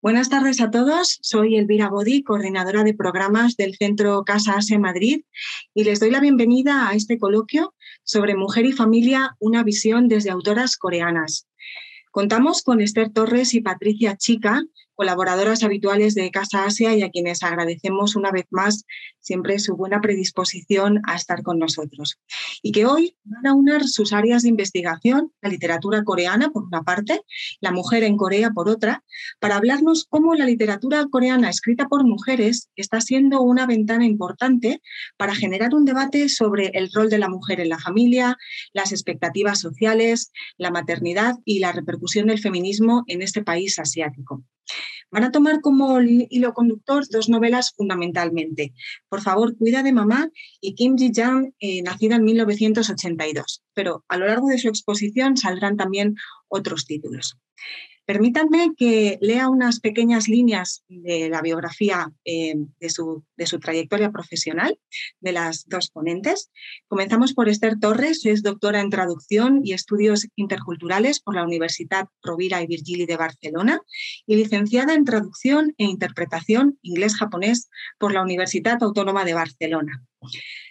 Buenas tardes a todos. Soy Elvira Bodi, coordinadora de programas del Centro Casa Ase Madrid, y les doy la bienvenida a este coloquio sobre mujer y familia, una visión desde autoras coreanas. Contamos con Esther Torres y Patricia Chica, colaboradoras habituales de Casa Asia y a quienes agradecemos una vez más siempre su buena predisposición a estar con nosotros. Y que hoy van a unir sus áreas de investigación, la literatura coreana por una parte, la mujer en Corea por otra, para hablarnos cómo la literatura coreana escrita por mujeres está siendo una ventana importante para generar un debate sobre el rol de la mujer en la familia, las expectativas sociales, la maternidad y la repercusión del feminismo en este país asiático. Van a tomar como hilo conductor dos novelas fundamentalmente. Por favor, cuida de mamá y Kim Ji-jang, eh, nacida en 1982. Pero a lo largo de su exposición saldrán también otros títulos. Permítanme que lea unas pequeñas líneas de la biografía eh, de, su, de, su, trayectoria profesional de las dos ponentes. Comenzamos por Esther Torres, es doctora en traducción y estudios interculturales por la Universidad Rovira y Virgili de Barcelona y licenciada en traducción e interpretación inglés-japonés por la Universidad Autónoma de Barcelona.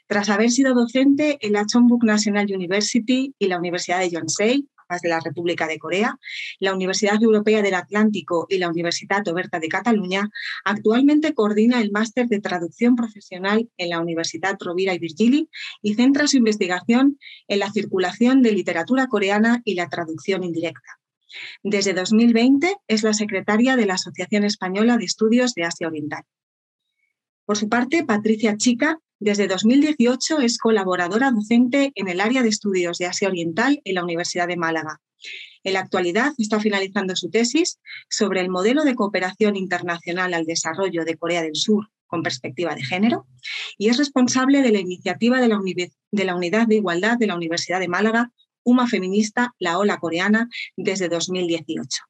Tras haber sido docente en la Chonbuk National University y la Universidad de Yonsei, de la República de Corea, la Universidad Europea del Atlántico y la Universidad Oberta de Cataluña, actualmente coordina el máster de traducción profesional en la Universidad Rovira y Virgili y centra su investigación en la circulación de literatura coreana y la traducción indirecta. Desde 2020 es la secretaria de la Asociación Española de Estudios de Asia Oriental. Por su parte, Patricia Chica desde 2018 es colaboradora docente en el área de estudios de Asia Oriental en la Universidad de Málaga. En la actualidad está finalizando su tesis sobre el modelo de cooperación internacional al desarrollo de Corea del Sur con perspectiva de género y es responsable de la iniciativa de la, Unidad de Igualdad de la Universidad de Málaga, UMA Feminista, la Ola Coreana, desde 2018.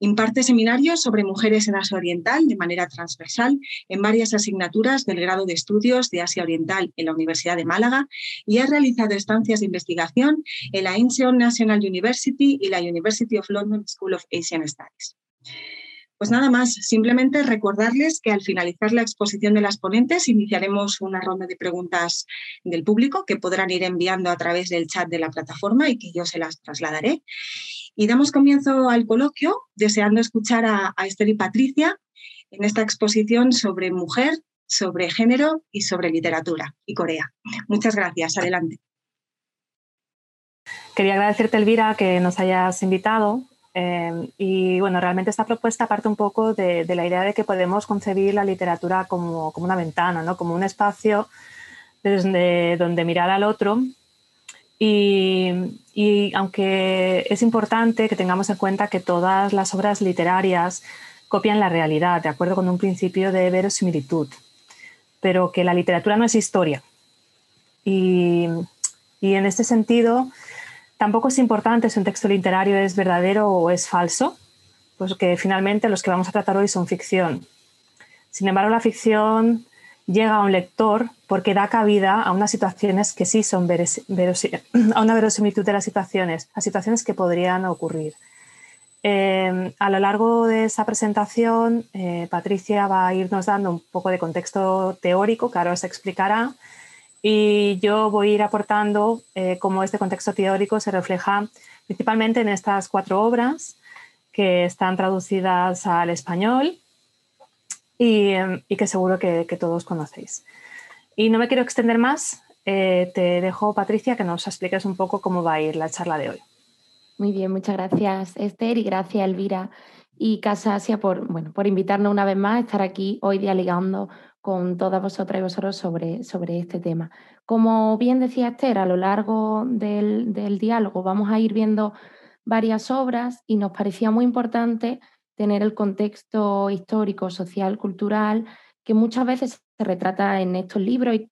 Imparte seminarios sobre mujeres en Asia Oriental de manera transversal en varias asignaturas del grado de estudios de Asia Oriental en la Universidad de Málaga y ha realizado estancias de investigación en la Incheon National University y la University of London School of Asian Studies. Pues nada más, simplemente recordarles que al finalizar la exposición de las ponentes iniciaremos una ronda de preguntas del público que podrán ir enviando a través del chat de la plataforma y que yo se las trasladaré. Y damos comienzo al coloquio deseando escuchar a, Esther y Patricia en esta exposición sobre mujer, sobre género y sobre literatura y Corea. Muchas gracias. Adelante. Quería agradecerte, Elvira, que nos hayas invitado. Eh, y bueno, realmente esta propuesta parte un poco de, la idea de que podemos concebir la literatura como, como una ventana, ¿no? como un espacio desde donde mirar al otro y, aunque es importante que tengamos en cuenta que todas las obras literarias copian la realidad, de acuerdo con un principio de verosimilitud, pero que la literatura no es historia. Y, en este sentido, tampoco es importante si un texto literario es verdadero o es falso, pues que finalmente los que vamos a tratar hoy son ficción. Sin embargo, la ficción llega a un lector porque da cabida a unas situaciones que sí son a una verosimilitud de las situaciones, a situaciones que podrían ocurrir. Eh, a lo largo de esa presentación, eh, Patricia va a irnos dando un poco de contexto teórico que ahora explicará y yo voy a ir aportando eh, cómo este contexto teórico se refleja principalmente en estas cuatro obras que están traducidas al español y, que seguro que, todos conocéis. Y no me quiero extender más, eh, te dejo, Patricia, que nos expliques un poco cómo va a ir la charla de hoy. Muy bien, muchas gracias, Esther, y gracias, Elvira y Casa Asia, por, bueno, por invitarnos una vez más a estar aquí hoy dialogando con todas vosotras y vosotros sobre, sobre este tema. Como bien decía Esther, a lo largo del, del diálogo vamos a ir viendo varias obras y nos parecía muy importante tener el contexto histórico, social, cultural, que muchas veces se retrata en estos libros y,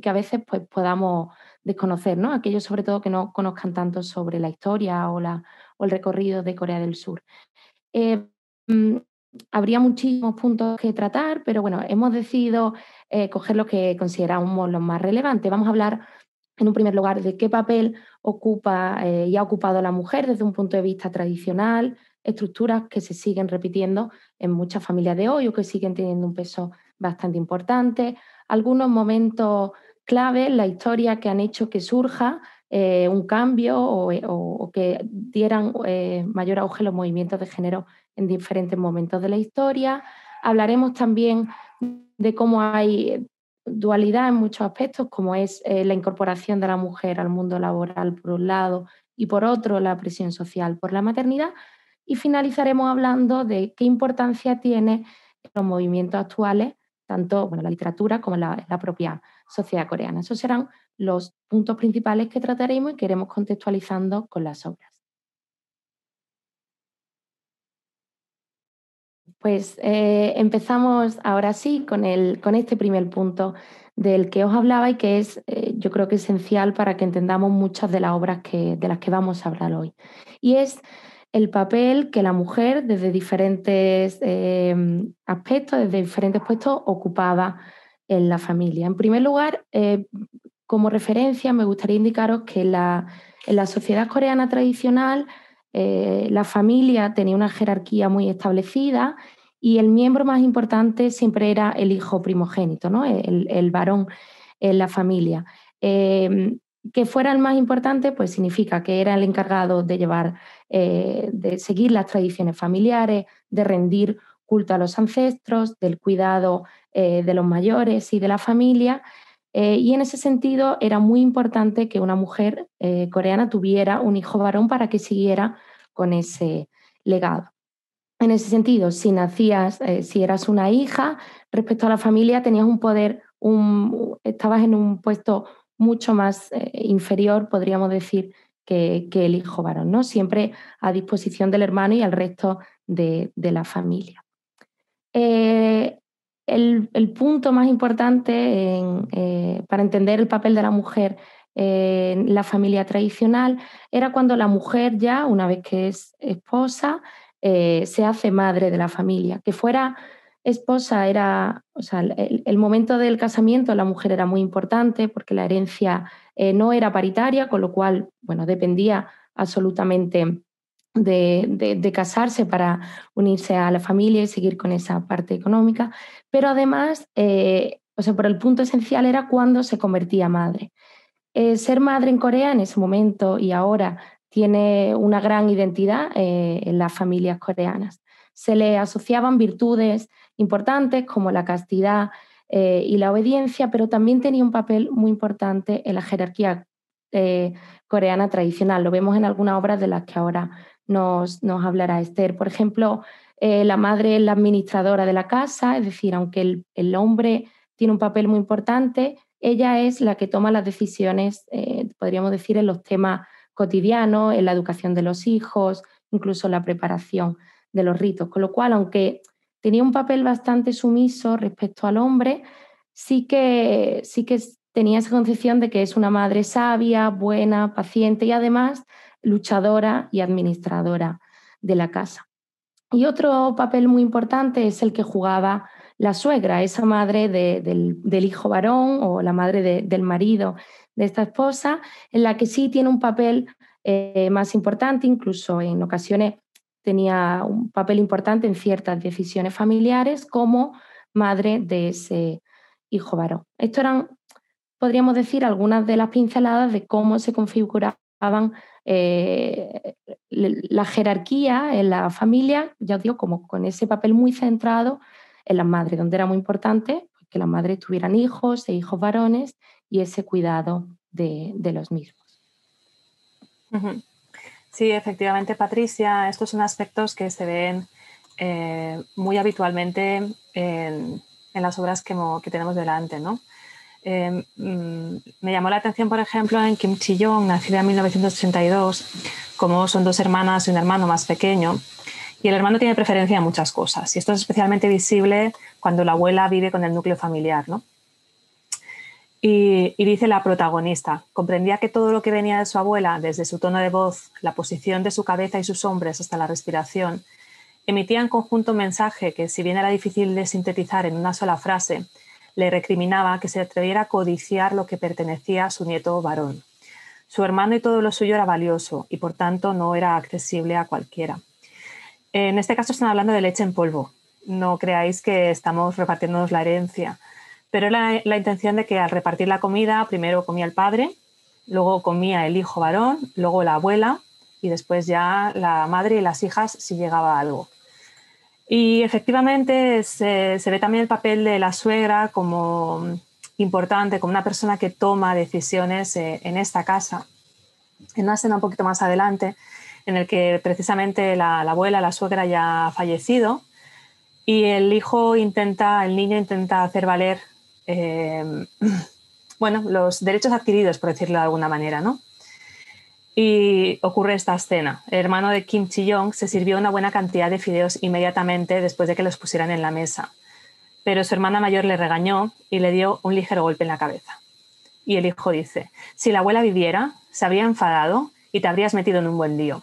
que a veces pues, podamos desconocer, ¿no? Aquellos sobre todo que no conozcan tanto sobre la historia o, la, o el recorrido de Corea del Sur. Eh, mm, habría muchísimos puntos que tratar, pero bueno, hemos decidido eh, coger los que consideramos los más relevantes. Vamos a hablar en un primer lugar de qué papel ocupa eh, y ha ocupado la mujer desde un punto de vista tradicional, estructuras que se siguen repitiendo en muchas familias de hoy o que siguen teniendo un peso bastante importante. Algunos momentos clave en la historia que han hecho que surja eh, un cambio o, que dieran mayor auge los movimientos de género en diferentes momentos de la historia. Hablaremos también de cómo hay dualidad en muchos aspectos, como es eh, la incorporación de la mujer al mundo laboral por un lado y por otro la presión social por la maternidad. Y finalizaremos hablando de qué importancia tiene los movimientos actuales, tanto bueno, la literatura como la, la propia sociedad coreana. Esos serán los puntos principales que trataremos y que iremos contextualizando con las obras. Pues eh, empezamos ahora sí con, el, con este primer punto del que os hablaba y que es, eh, yo creo que esencial para que entendamos muchas de las obras que, de las que vamos a hablar hoy. Y es el papel que la mujer desde diferentes em, aspectos, desde diferentes puestos, ocupaba en la familia. En primer lugar, eh, como referencia, me gustaría indicaros que la, en la sociedad coreana tradicional, la familia tenía una jerarquía muy establecida y el miembro más importante siempre era el hijo primogénito, ¿no? el, varón en la familia. Em, que fuera el más importante, pues significa que era el encargado de llevar, eh, de seguir las tradiciones familiares, de rendir culto a los ancestros, del cuidado eh, de los mayores y de la familia. Eh, y en ese sentido era muy importante que una mujer coreana tuviera un hijo varón para que siguiera con ese legado. En ese sentido, si nacías, si eras una hija, respecto a la familia tenías un poder, un, estabas en un puesto mucho más eh, inferior, podríamos decir, que, el hijo varón, ¿no? Siempre a disposición del hermano y al resto de, la familia. Eh, el, punto más importante eh, para entender el papel de la mujer en la familia tradicional era cuando la mujer ya, una vez que es esposa, se hace madre de la familia, que fuera esposa era, o sea, el, momento del casamiento la mujer era muy importante porque la herencia eh, no era paritaria, con lo cual, bueno, dependía absolutamente de, casarse para unirse a la familia y seguir con esa parte económica, pero además, eh, o sea, por el punto esencial era cuando se convertía madre. Eh, ser madre en Corea en ese momento y ahora tiene una gran identidad en las familias coreanas. Se le asociaban virtudes importantes como la castidad eh, y la obediencia, pero también tenía un papel muy importante en la jerarquía eh, coreana tradicional. Lo vemos en algunas obras de las que ahora nos, hablará Esther. Por ejemplo, eh, la madre es la administradora de la casa, es decir, aunque el, hombre tiene un papel muy importante, ella es la que toma las decisiones, podríamos decir, en los temas cotidianos, en la educación de los hijos, incluso la preparación de los ritos. Con lo cual, aunque tenía un papel bastante sumiso respecto al hombre, sí que, sí que tenía esa concepción de que es una madre sabia, buena, paciente y además luchadora y administradora de la casa. Y otro papel muy importante es el que jugaba la suegra, esa madre del, hijo varón o la madre del marido de esta esposa, en la que sí tiene un papel eh, más importante, incluso en ocasiones tenía un papel importante en ciertas decisiones familiares como madre de ese hijo varón. Esto eran, podríamos decir, algunas de las pinceladas de cómo se configuraban eh, la jerarquía en la familia, ya os digo, como con ese papel muy centrado en las madres, donde era muy importante pues, que las madres tuvieran hijos e hijos varones y ese cuidado de, los mismos. Sí, efectivamente, Patricia, estos son aspectos que se ven eh, muy habitualmente en, las obras que, tenemos delante. ¿no? Eh, mm, me llamó la atención, por ejemplo, en Kim Chi-yong, nacida en 1982, como son dos hermanas y un hermano más pequeño, y el hermano tiene preferencia en muchas cosas, y esto es especialmente visible cuando la abuela vive con el núcleo familiar. ¿no? Y, dice la protagonista, comprendía que todo lo que venía de su abuela, desde su tono de voz, la posición de su cabeza y sus hombres hasta la respiración, emitía en conjunto un mensaje que, si bien era difícil de sintetizar en una sola frase, le recriminaba que se atreviera a codiciar lo que pertenecía a su nieto varón. Su hermano y todo lo suyo era valioso y por tanto no era accesible a cualquiera. En este caso están hablando de leche en polvo. No creáis que estamos repartiéndonos la herencia, pero la, la intención de que al repartir la comida, primero comía el padre, luego comía el hijo varón, luego la abuela y después ya la madre y las hijas si llegaba algo. Y efectivamente se, ve también el papel de la suegra como importante, como una persona que toma decisiones eh, en esta casa. En una escena un poquito más adelante, en el que precisamente la, abuela, la suegra ya ha fallecido y el hijo intenta, el niño intenta hacer valer eh, bueno, los derechos adquiridos, por decirlo de alguna manera, ¿no? Y ocurre esta escena. El hermano de Kim Chi-yong se sirvió una buena cantidad de fideos inmediatamente después de que los pusieran en la mesa. Pero su hermana mayor le regañó y le dio un ligero golpe en la cabeza. Y el hijo dice, si la abuela viviera, se habría enfadado y te habrías metido en un buen lío.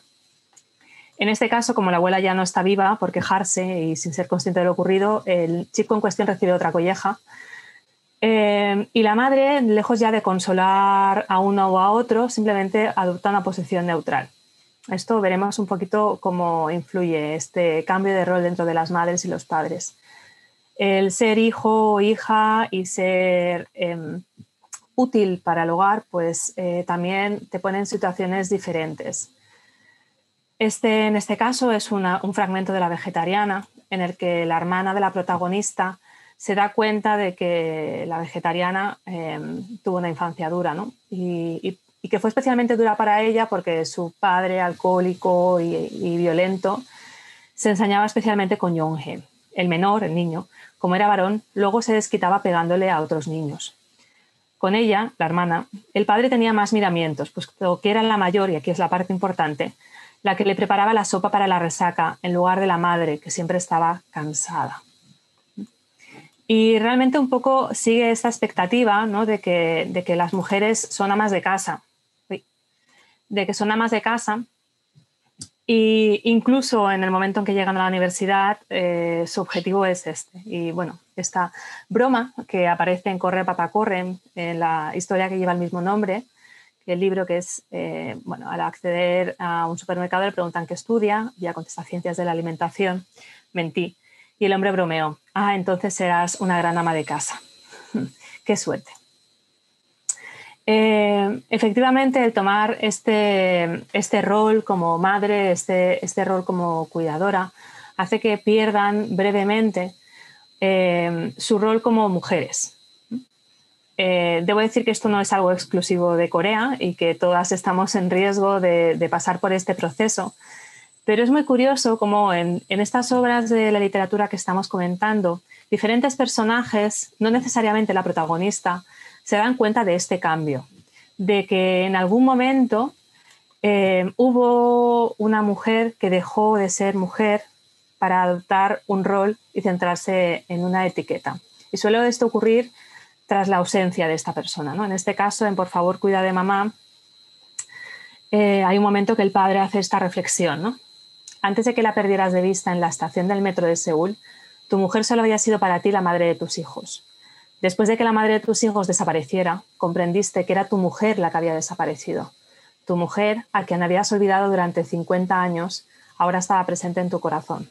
En este caso, como la abuela ya no está viva por quejarse y sin ser consciente de lo ocurrido, el chico en cuestión recibe otra colleja eh, y la madre, lejos ya de consolar a uno o a otro, simplemente adopta una posición neutral. Esto veremos un poquito cómo influye este cambio de rol dentro de las madres y los padres. El ser hijo o hija y ser em, útil para el hogar, pues eh, también te pone en situaciones diferentes. Este, en este caso, es un fragmento de la vegetariana, en el que la hermana de la protagonista se da cuenta de que la vegetariana em, tuvo una infancia dura, ¿no? Y, que fue especialmente dura para ella porque su padre, alcohólico y, violento, se ensañaba especialmente con Yonge. El menor, el niño, como era varón, luego se desquitaba pegándole a otros niños. Con ella, la hermana, el padre tenía más miramientos, puesto que era la mayor, y aquí es la parte importante, la que le preparaba la sopa para la resaca en lugar de la madre, que siempre estaba cansada. Y realmente un poco sigue esta expectativa ¿no? de, que, de que las mujeres son amas de casa, de que son amas de casa y incluso en el momento en que llegan a la universidad, eh, su objetivo es este. Y bueno, esta broma que aparece en Corre, Papá, Corre, en la historia que lleva el mismo nombre, el libro que es, eh, bueno, al acceder a un supermercado le preguntan qué estudia, ya contesta Ciencias de la Alimentación, mentí. Y el hombre bromeó, ah, entonces serás una gran ama de casa. Qué suerte. Eh, efectivamente, el tomar este, este rol como madre, este, este, rol como cuidadora, hace que pierdan brevemente eh, su rol como mujeres. Eh, debo decir que esto no es algo exclusivo de Corea y que todas estamos en riesgo de pasar por este proceso, pero es muy curioso como en, estas obras de la literatura que estamos comentando, diferentes personajes, no necesariamente la protagonista, se dan cuenta de este cambio, de que en algún momento eh, hubo una mujer que dejó de ser mujer para adoptar un rol y centrarse en una etiqueta. Y suele esto ocurrir tras la ausencia de esta persona. ¿no? En este caso, en Por favor, cuida de mamá, eh, hay un momento que el padre hace esta reflexión, ¿no? Antes de que la perdieras de vista en la estación del metro de Seúl, tu mujer solo había sido para ti la madre de tus hijos. Después de que la madre de tus hijos desapareciera, comprendiste que era tu mujer la que había desaparecido. Tu mujer, a quien habías olvidado durante 50 años, ahora estaba presente en tu corazón.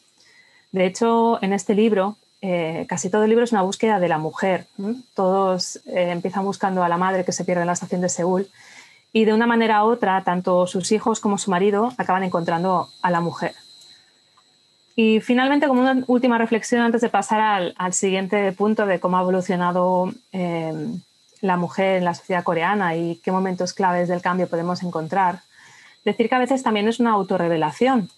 De hecho, en este libro, eh, casi todo el libro es una búsqueda de la mujer. Todos eh, empiezan buscando a la madre que se pierde en la estación de Seúl y de una manera u otra, tanto sus hijos como su marido acaban encontrando a la mujer. Y finalmente, como una última reflexión antes de pasar al, siguiente punto de cómo ha evolucionado eh, la mujer en la sociedad coreana y qué momentos claves del cambio podemos encontrar, decir que a veces también es una autorrevelación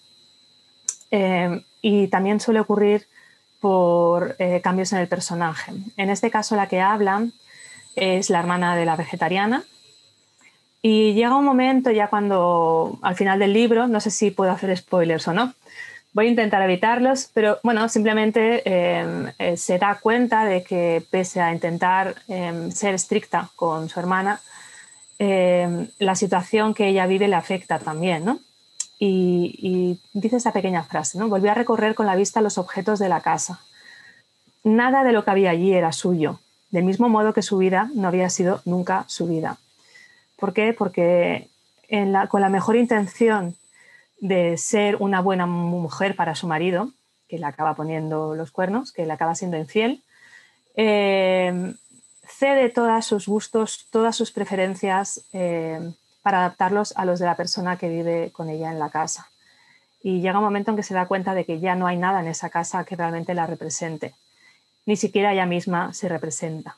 eh, y también suele ocurrir por eh, cambios en el personaje. En este caso, la que habla es la hermana de la vegetariana, y llega un momento ya cuando al final del libro, no sé si puedo hacer spoilers o no, voy a intentar evitarlos, pero bueno, simplemente em, eh, se da cuenta de que pese a intentar em, ser estricta con su hermana, em, la situación que ella vive le afecta también. Y, y, dice esa pequeña frase, ¿no? Volvió a recorrer con la vista los objetos de la casa. Nada de lo que había allí era suyo, del mismo modo que su vida no había sido nunca su vida. ¿Por qué? Porque con la mejor intención de ser una buena mujer para su marido, que le acaba poniendo los cuernos, que le acaba siendo infiel, eh, cede todos sus gustos, todas sus preferencias eh, para adaptarlos a los de la persona que vive con ella en la casa. Y llega un momento en que se da cuenta de que ya no hay nada en esa casa que realmente la represente. Ni siquiera ella misma se representa.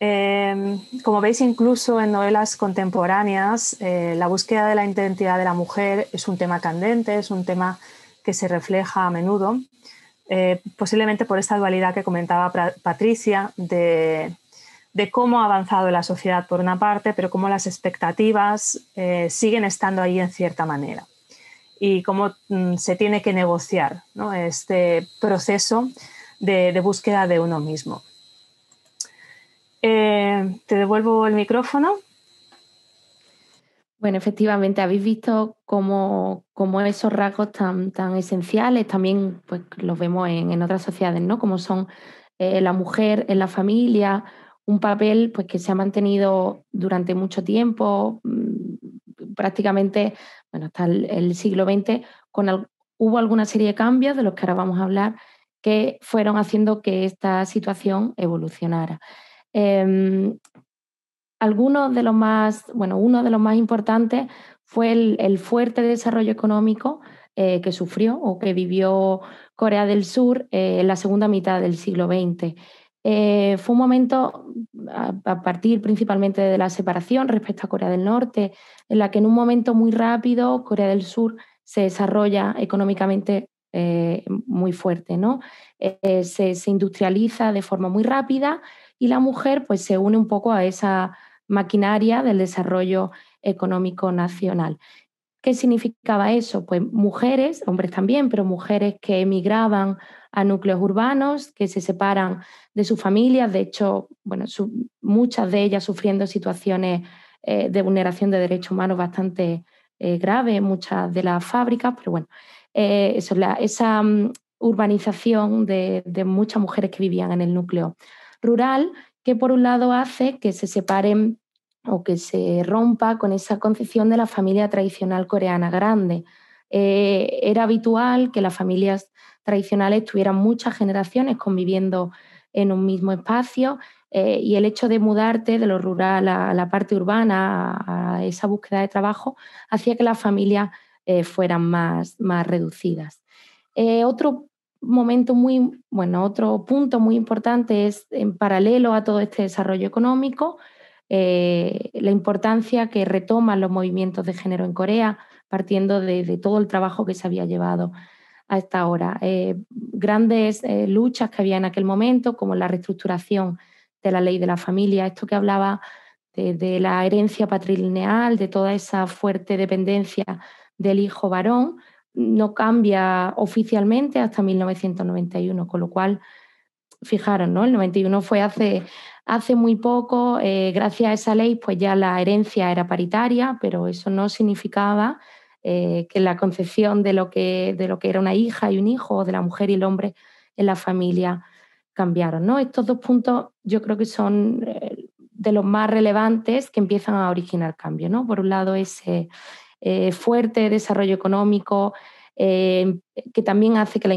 Eh, como veis, incluso en novelas contemporáneas, la búsqueda de la identidad de la mujer es un tema candente, es un tema que se refleja a menudo, eh, posiblemente por esta dualidad que comentaba Patricia de, cómo ha avanzado la sociedad por una parte, pero cómo las expectativas eh, siguen estando ahí en cierta manera y cómo mm, se tiene que negociar este proceso de, búsqueda de uno mismo. Eh, te devuelvo el micrófono. Bueno, efectivamente, habéis visto cómo, esos rasgos tan, tan esenciales también pues, los vemos en, otras sociedades, ¿no? Como son eh, la mujer en la familia, un papel pues, que se ha mantenido durante mucho tiempo, mm, prácticamente bueno, hasta el, siglo XX, con hubo alguna serie de cambios de los que ahora vamos a hablar que fueron haciendo que esta situación evolucionara. Em, algunos de los más, bueno, uno de los más importantes fue el, fuerte desarrollo económico eh, que sufrió o que vivió Corea del Sur eh, en la segunda mitad del siglo XX. Eh, fue un momento, a, partir principalmente de la separación respecto a Corea del Norte, en la que en un momento muy rápido Corea del Sur se desarrolla económicamente muy fuerte, ¿no? Se, se, industrializa de forma muy rápida y la mujer pues, se une un poco a esa maquinaria del desarrollo económico nacional. ¿Qué significaba eso? Pues mujeres, hombres también, pero mujeres que emigraban a núcleos urbanos, que se separan de sus familias, de hecho, bueno, muchas de ellas sufriendo situaciones eh, de vulneración de derechos humanos bastante eh, graves, muchas de las fábricas, pero bueno, eh, esa mm, urbanización de, muchas mujeres que vivían en el núcleo rural que por un lado hace que se separen o que se rompa con esa concepción de la familia tradicional coreana grande. Eh, era habitual que las familias tradicionales tuvieran muchas generaciones conviviendo en un mismo espacio eh, y el hecho de mudarte de lo rural a, la parte urbana, a, esa búsqueda de trabajo, hacía que las familias eh, fueran más, más reducidas. otro momento muy, bueno, otro punto muy importante es en paralelo a todo este desarrollo económico, eh, la importancia que retoman los movimientos de género en Corea, partiendo de, todo el trabajo que se había llevado a esta hora. Eh, grandes eh, luchas que había en aquel momento, como la reestructuración de la ley de la familia, esto que hablaba de, de la herencia patrilineal, de toda esa fuerte dependencia del hijo varón, no cambia oficialmente hasta 1991, con lo cual, fijaros, ¿no? El 91 fue hace, hace muy poco, eh, gracias a esa ley, pues ya la herencia era paritaria, pero eso no significaba eh, que la concepción de lo que, de lo que era una hija y un hijo, o de la mujer y el hombre en la familia, cambiaron. ¿no? Estos dos puntos yo creo que son eh, de los más relevantes que empiezan a originar cambio. ¿no? Por un lado, ese eh, fuerte desarrollo económico, eh, que también hace que la,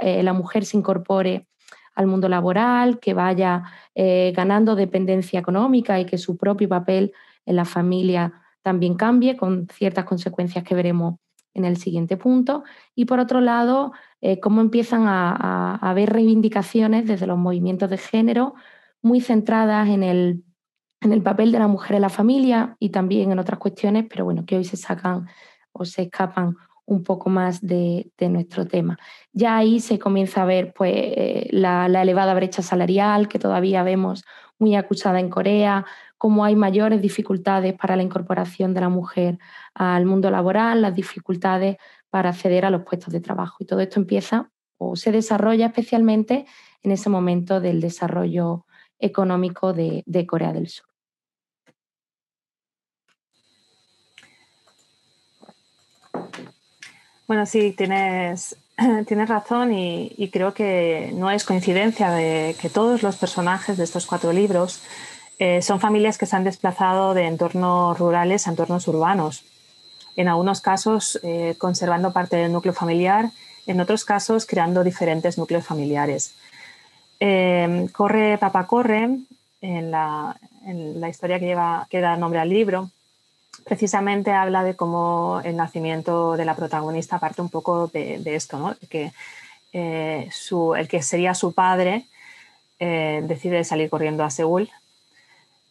eh, la, mujer se incorpore al mundo laboral, que vaya ganando dependencia económica y que su propio papel en la familia también cambie, con ciertas consecuencias que veremos en el siguiente punto. Y por otro lado, cómo empiezan a haber reivindicaciones desde los movimientos de género muy centradas en el en el papel de la mujer en la familia y también en otras cuestiones, pero bueno, que hoy se sacan o se escapan un poco más de, nuestro tema. Ya ahí se comienza a ver pues, eh, la, elevada brecha salarial que todavía vemos muy acusada en Corea, cómo hay mayores dificultades para la incorporación de la mujer al mundo laboral, las dificultades para acceder a los puestos de trabajo. Y todo esto empieza o se desarrolla especialmente en ese momento del desarrollo económico de Corea del Sur. Bueno, sí, tienes, tienes razón y, creo que no es coincidencia de que todos los personajes de estos cuatro libros eh, son familias que se han desplazado de entornos rurales a entornos urbanos. en algunos casos eh, conservando parte del núcleo familiar, en otros casos creando diferentes núcleos familiares. Eh, corre, Papá Corre, en la, historia que, lleva, que da nombre al libro, precisamente habla de cómo el nacimiento de la protagonista parte un poco de, esto, ¿no? que eh, el que sería su padre decide salir corriendo a Seúl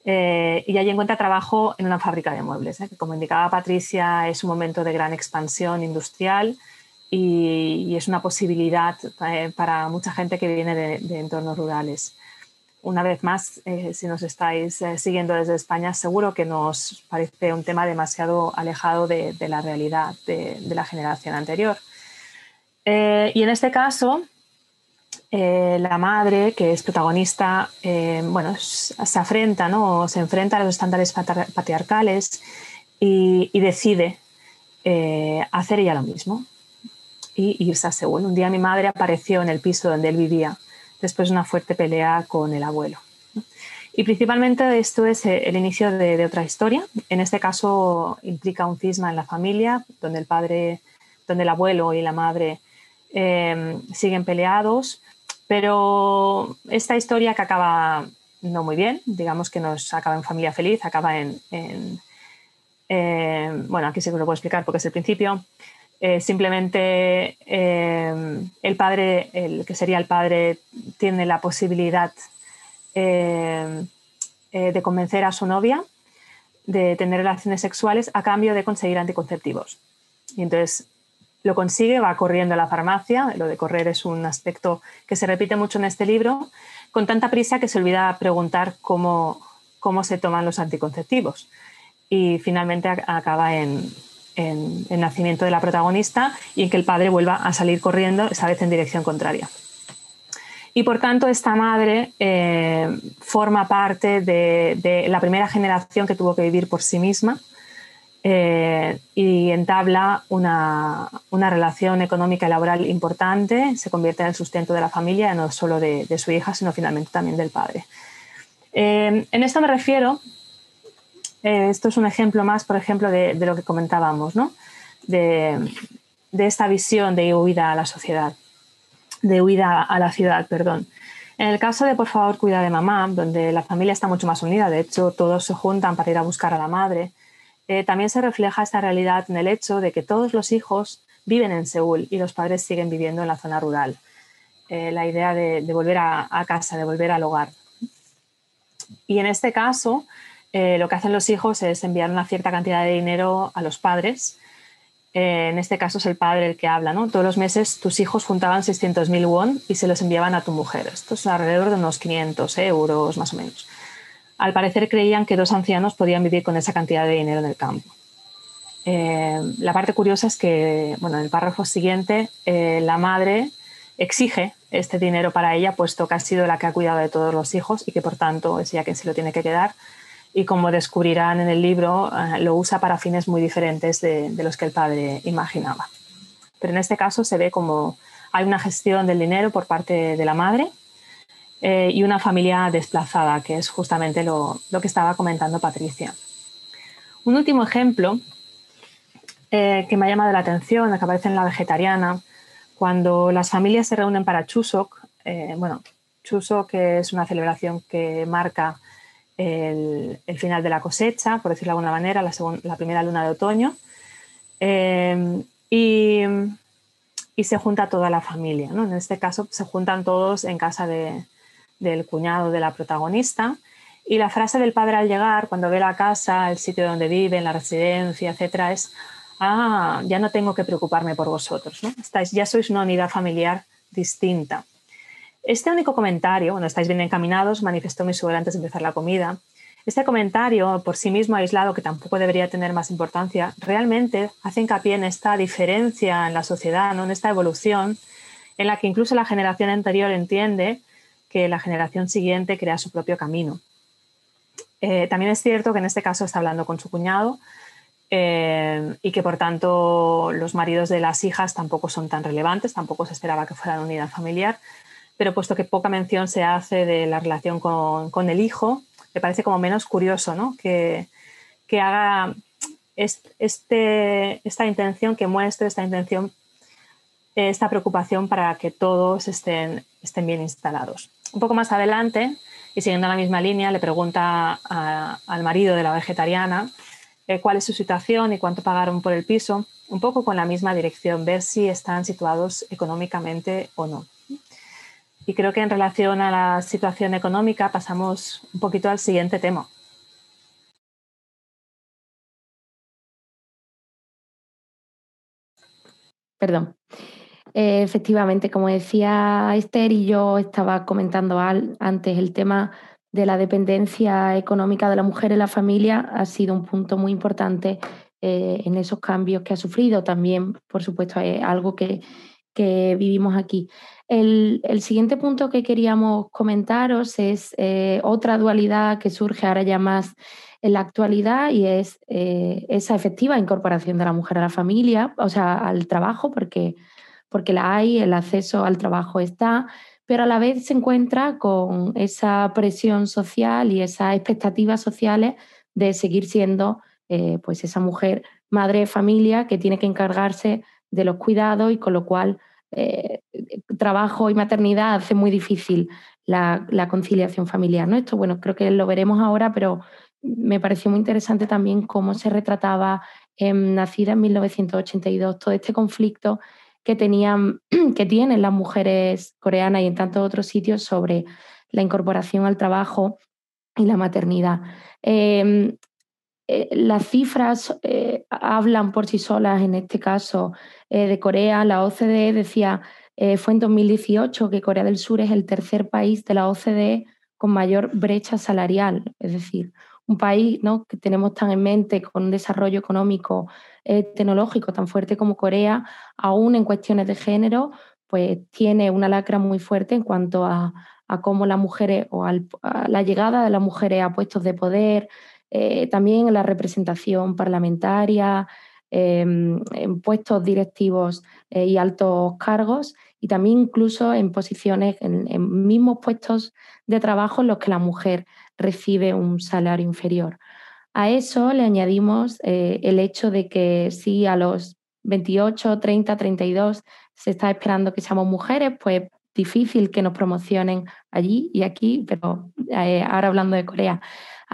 eh, y allí encuentra trabajo en una fábrica de muebles, ¿eh? como indicaba Patricia es un momento de gran expansión industrial y, es una posibilidad eh, para mucha gente que viene de, entornos rurales. Una vez más, si nos estáis siguiendo desde España, seguro que nos parece un tema demasiado alejado de, la realidad de, de, la generación anterior. y en este caso, eh, la madre, que es protagonista, eh, bueno, se afrenta, ¿no? se enfrenta a los estándares patriarcales y, decide eh, hacer ella lo mismo y irse a Seúl. Un día mi madre apareció en el piso donde él vivía después de una fuerte pelea con el abuelo. Y principalmente esto es el inicio de, otra historia. En este caso implica un cisma en la familia, donde el padre, donde el abuelo y la madre siguen peleados pero esta historia que acaba no muy bien, digamos que nos acaba en familia feliz, acaba en, bueno, aquí que lo puedo explicar porque es el principio. Eh, simplemente eh, el padre, el que sería el padre, tiene la posibilidad eh, de convencer a su novia de tener relaciones sexuales a cambio de conseguir anticonceptivos. Y entonces lo consigue, va corriendo a la farmacia, lo de correr es un aspecto que se repite mucho en este libro, con tanta prisa que se olvida preguntar cómo, cómo se toman los anticonceptivos. Y finalmente acaba en, el nacimiento de la protagonista y en que el padre vuelva a salir corriendo, esta vez en dirección contraria. Y por tanto, esta madre eh, forma parte de, la primera generación que tuvo que vivir por sí misma eh, y entabla una, relación económica y laboral importante, se convierte en el sustento de la familia, no solo de, su hija, sino finalmente también del padre. Eh, en esto me refiero, eh, esto es un ejemplo más, por ejemplo, de, lo que comentábamos, ¿no? de, esta visión de huida a la sociedad, de huida a la ciudad, perdón. En el caso de Por favor, cuida de mamá, donde la familia está mucho más unida, de hecho todos se juntan para ir a buscar a la madre, eh, también se refleja esta realidad en el hecho de que todos los hijos viven en Seúl y los padres siguen viviendo en la zona rural. Eh, la idea de, volver a, casa, de volver al hogar. Y en este caso, eh, lo que hacen los hijos es enviar una cierta cantidad de dinero a los padres. en este caso es el padre el que habla, ¿no? Todos los meses tus hijos juntaban 600.000 won y se los enviaban a tu mujer. Esto es alrededor de unos 500 euros más o menos. Al parecer creían que dos ancianos podían vivir con esa cantidad de dinero en el campo. Eh, la parte curiosa es que, bueno, en el párrafo siguiente, eh, la madre exige este dinero para ella, puesto que ha sido la que ha cuidado de todos los hijos y que por tanto es ella quien se lo tiene que quedar. Y como descubrirán en el libro, eh, lo usa para fines muy diferentes de, los que el padre imaginaba. Pero en este caso se ve como hay una gestión del dinero por parte de la madre eh, y una familia desplazada, que es justamente lo, que estaba comentando Patricia. Un último ejemplo eh, que me ha llamado la atención, que aparece en La Vegetariana, cuando las familias se reúnen para Chusok, eh, bueno, Chusok es una celebración que marca el, final de la cosecha, por decirlo de alguna manera, la, primera luna de otoño, y, y, se junta toda la familia. ¿no? En este caso se juntan todos en casa de, del cuñado de la protagonista. Y la frase del padre al llegar, cuando ve la casa, el sitio donde viven, la residencia, etcétera, es: Ah, ya no tengo que preocuparme por vosotros, ¿no? Estáis, ya sois una unidad familiar distinta. Este único comentario, bueno, estáis bien encaminados, manifestó mi suegra antes de empezar la comida. Este comentario, por sí mismo aislado, que tampoco debería tener más importancia, realmente hace hincapié en esta diferencia en la sociedad, ¿no? en esta evolución, en la que incluso la generación anterior entiende que la generación siguiente crea su propio camino. Eh, también es cierto que en este caso está hablando con su cuñado eh, y que por tanto los maridos de las hijas tampoco son tan relevantes, tampoco se esperaba que fueran unidad familiar, pero puesto que poca mención se hace de la relación con, el hijo, me parece como menos curioso ¿no? que, que haga este, esta intención, que muestre esta intención, esta preocupación para que todos estén, estén bien instalados. Un poco más adelante, y siguiendo la misma línea, le pregunta al marido de la vegetariana eh, cuál es su situación y cuánto pagaron por el piso, un poco con la misma dirección, ver si están situados económicamente o no. Y creo que en relación a la situación económica pasamos un poquito al siguiente tema. Perdón. Eh, efectivamente, como decía Esther y yo estaba comentando antes, el tema de la dependencia económica de la mujer en la familia ha sido un punto muy importante eh, en esos cambios que ha sufrido. También, por supuesto, es algo que, vivimos aquí. El, siguiente punto que queríamos comentaros es eh, otra dualidad que surge ahora ya más en la actualidad y es esa efectiva incorporación de la mujer a la familia, o sea, al trabajo, porque porque la hay, el acceso al trabajo está, pero a la vez se encuentra con esa presión social y esas expectativas sociales de seguir siendo eh, pues esa mujer madre de familia que tiene que encargarse de los cuidados y con lo cual eh, trabajo y maternidad hace muy difícil la, conciliación familiar. ¿no? Esto, bueno, creo que lo veremos ahora, pero me pareció muy interesante también cómo se retrataba en Nacida en 1982 todo este conflicto que, tenían, que tienen las mujeres coreanas y en tantos otros sitios sobre la incorporación al trabajo y la maternidad. Em, eh, las cifras eh, hablan por sí solas, en este caso eh, de Corea. La OCDE decía, fue en 2018 que Corea del Sur es el tercer país de la OCDE con mayor brecha salarial, es decir, un país ¿no? que tenemos tan en mente con un desarrollo económico tecnológico tan fuerte como Corea, aún en cuestiones de género, pues tiene una lacra muy fuerte en cuanto a, cómo las mujeres o la llegada de las mujeres a puestos de poder, eh, también en la representación parlamentaria, em, en puestos directivos eh, y altos cargos y también incluso en posiciones, en, mismos puestos de trabajo en los que la mujer recibe un salario inferior. A eso le añadimos eh, el hecho de que si a los 28, 30, 32 se está esperando que seamos mujeres, pues difícil que nos promocionen allí y aquí, pero ahora hablando de Corea,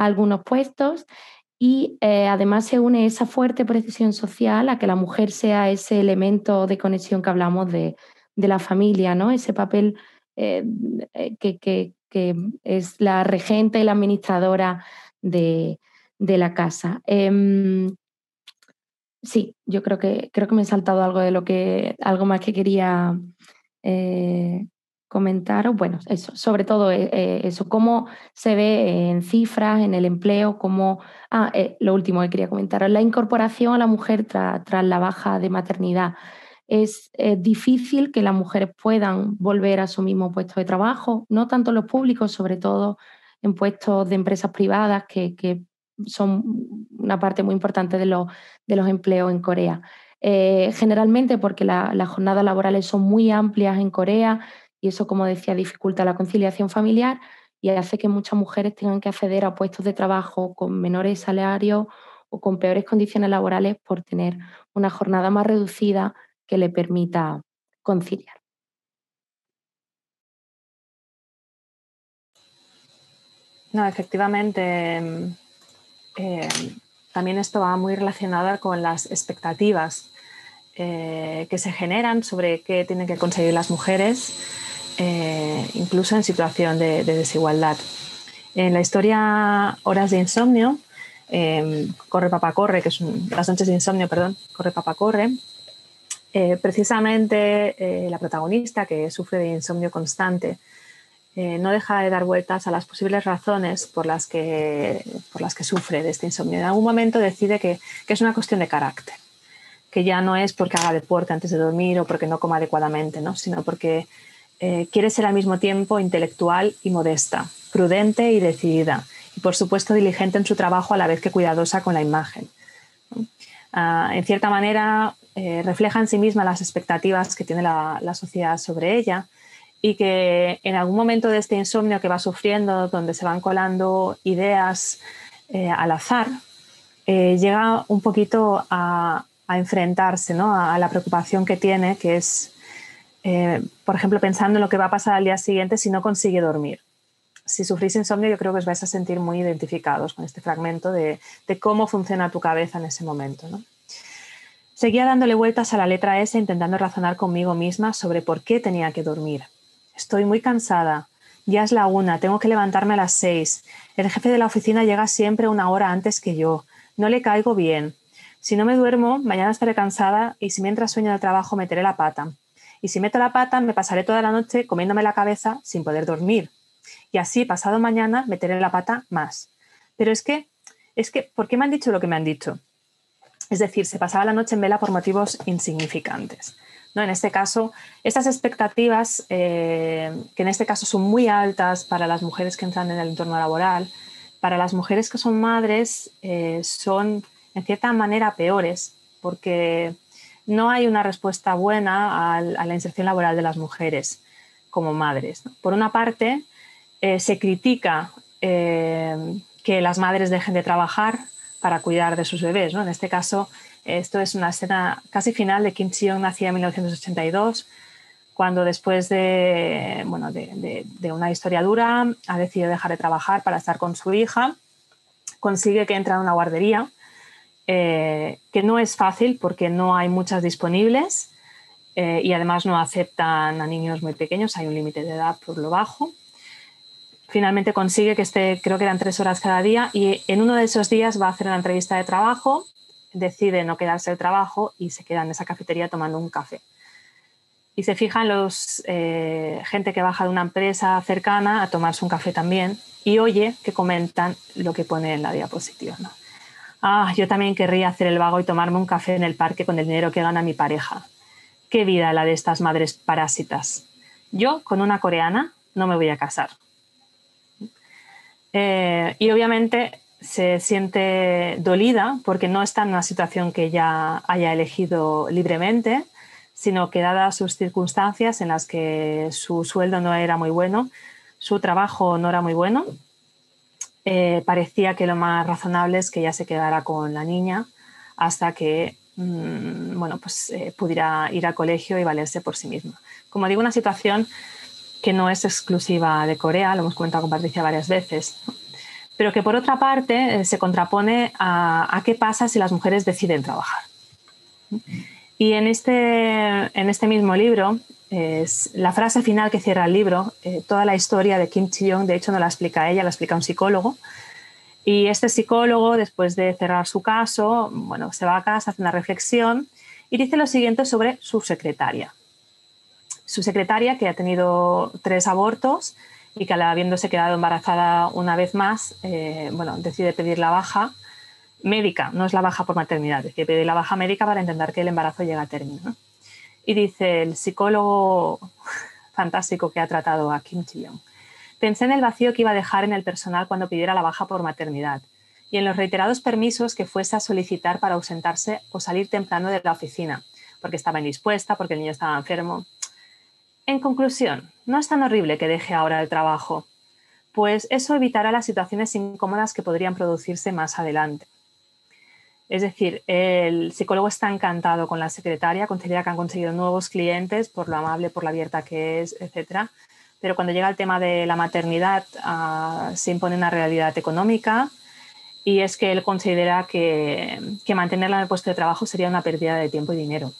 algunos puestos. Y eh, además se une esa fuerte precisión social a que la mujer sea ese elemento de conexión que hablamos de, la familia, ¿no? Ese papel que, que, es la regente y la administradora de, de la casa. Em, sí, yo creo que, creo que me he saltado algo de lo que, algo más que quería eh, comentar. Bueno, eso, sobre todo eh, eh, eso, cómo se ve en cifras, en el empleo, cómo, ah, lo último que quería comentar, la incorporación a la mujer tras la baja de maternidad. Es difícil que las mujeres puedan volver a su mismo puesto de trabajo, no tanto los públicos, sobre todo en puestos de empresas privadas que, que son una parte muy importante de, de los empleos en Corea. Eh, generalmente porque las jornadas laborales son muy amplias en Corea y eso, como decía, dificulta la conciliación familiar y hace que muchas mujeres tengan que acceder a puestos de trabajo con menores salarios o con peores condiciones laborales por tener una jornada más reducida que le permita conciliar. No, efectivamente, eh, también esto va muy relacionado con las expectativas eh, que se generan sobre qué tienen que conseguir las mujeres, eh, incluso en situación de, desigualdad. En la historia Horas de Insomnio, Corre Papá Corre, que es las noches de insomnio, perdón, Corre Papá Corre, precisamente la protagonista que sufre de insomnio constante eh, no deja de dar vueltas a las posibles razones por las que, por las que sufre de este insomnio. En algún momento decide que, es una cuestión de carácter, que ya no es porque haga deporte antes de dormir o porque no coma adecuadamente, ¿no? sino porque eh, quiere ser al mismo tiempo intelectual y modesta, prudente y decidida, y por supuesto diligente en su trabajo a la vez que cuidadosa con la imagen. Ah, en cierta manera, eh, refleja en sí misma las expectativas que tiene la, sociedad sobre ella y que en algún momento de este insomnio que va sufriendo, donde se van colando ideas eh, al azar, llega un poquito a, enfrentarse a, la preocupación que tiene, que es, eh, por ejemplo, pensando en lo que va a pasar al día siguiente si no consigue dormir. Si sufrís insomnio, yo creo que os vais a sentir muy identificados con este fragmento de, cómo funciona tu cabeza en ese momento. Seguía dándole vueltas a la letra S intentando razonar conmigo misma sobre por qué tenía que dormir. Estoy muy cansada. Ya es la una, tengo que levantarme a las seis. El jefe de la oficina llega siempre una hora antes que yo no le caigo bien. Si no me duermo, mañana estaré cansada y si mientras sueño el trabajo meteré la pata. Y si meto la pata, me pasaré toda la noche comiéndome la cabeza sin poder dormir. Y así, pasado mañana, meteré la pata más. Pero es que, es que, ¿por qué me han dicho lo que me han dicho? Es decir, se pasaba la noche en vela por motivos insignificantes. ¿no? En este caso, estas expectativas, eh, que en este caso son muy altas para las mujeres que entran en el entorno laboral, para las mujeres que son madres eh, son en cierta manera peores porque no hay una respuesta buena a, la inserción laboral de las mujeres como madres. Por una parte, eh, se critica eh, que las madres dejen de trabajar para cuidar de sus bebés. En este caso, esto es una escena casi final de Kim Chi-young, nacida en 1982 cuando después de, de, una historia dura ha decidido dejar de trabajar para estar con su hija, consigue que entre a una guardería, eh, que no es fácil porque no hay muchas disponibles eh, y además no aceptan a niños muy pequeños, hay un límite de edad por lo bajo. Finalmente consigue que esté, creo que eran tres horas cada día, y en uno de esos días va a hacer una entrevista de trabajo, decide no quedarse el trabajo y se queda en esa cafetería tomando un café y se fijan los eh, gente que baja de una empresa cercana a tomarse un café también y oye que comentan lo que pone en la diapositiva. Ah, yo también querría hacer el vago y tomarme un café en el parque con el dinero que gana mi pareja. Qué vida la de estas madres parásitas. Yo con una coreana no me voy a casar. Eh, y obviamente se siente dolida porque no está en una situación que ya haya elegido libremente, sino que dadas sus circunstancias en las que su sueldo no era muy bueno, su trabajo no era muy bueno, eh, parecía que lo más razonable es que ella se quedara con la niña hasta que mm, bueno, pues, eh, pudiera ir al colegio y valerse por sí misma. Como digo, una situación que no es exclusiva de Corea, lo hemos comentado con Patricia varias veces, pero que por otra parte eh, se contrapone a, a, qué pasa si las mujeres deciden trabajar. Y en este, en este mismo libro, es la frase final que cierra el libro, eh, toda la historia de Kim Chi-young, de hecho no la explica ella, la explica un psicólogo. Y este psicólogo, después de cerrar su caso, bueno, se va a casa, hace una reflexión y dice lo siguiente sobre su secretaria. Su secretaria, que ha tenido tres abortos y que habiéndose quedado embarazada una vez más, eh, bueno, decide pedir la baja médica, no es la baja por maternidad, es que pide la baja médica para intentar que el embarazo llegue a término. Y dice el psicólogo fantástico que ha tratado a Kim Chi-young, pensé en el vacío que iba a dejar en el personal cuando pidiera la baja por maternidad y en los reiterados permisos que fuese a solicitar para ausentarse o salir temprano de la oficina, porque estaba indispuesta, porque el niño estaba enfermo. En conclusión, no es tan horrible que deje ahora el trabajo, pues eso evitará las situaciones incómodas que podrían producirse más adelante. Es decir, el psicólogo está encantado con la secretaria, considera que han conseguido nuevos clientes por lo amable, por la abierta que es, etc. Pero cuando llega el tema de la maternidad, ah, se impone una realidad económica y es que él considera que, mantenerla en el puesto de trabajo sería una pérdida de tiempo y dinero.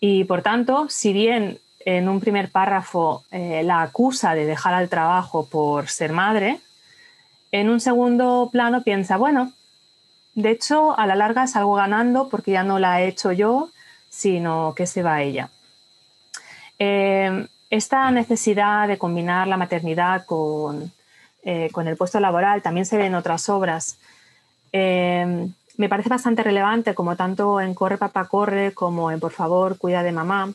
Y por tanto, si bien en un primer párrafo eh, la acusa de dejar al trabajo por ser madre, en un segundo plano piensa, bueno, de hecho, a la larga salgo ganando porque ya no la he hecho yo, sino que se va ella. Eh, esta necesidad de combinar la maternidad eh, con, el puesto laboral también se ve en otras obras. Eh, me parece bastante relevante, como tanto en Corre Papá Corre como en Por favor, cuida de mamá,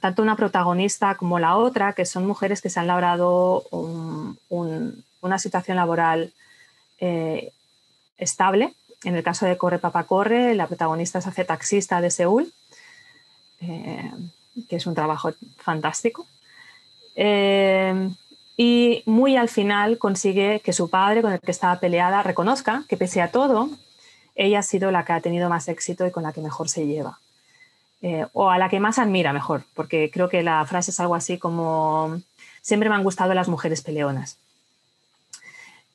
tanto una protagonista como la otra, que son mujeres que se han labrado una situación laboral estable. En el caso de Corre Papá Corre, la protagonista se hace taxista de Seúl, eh, que es un trabajo fantástico. Eh, y muy al final consigue que su padre, con el que estaba peleada, reconozca que pese a todo, ella ha sido la que ha tenido más éxito y con la que mejor se lleva. Eh, o a la que más admira mejor, porque creo que la frase es algo así como, siempre me han gustado las mujeres peleonas.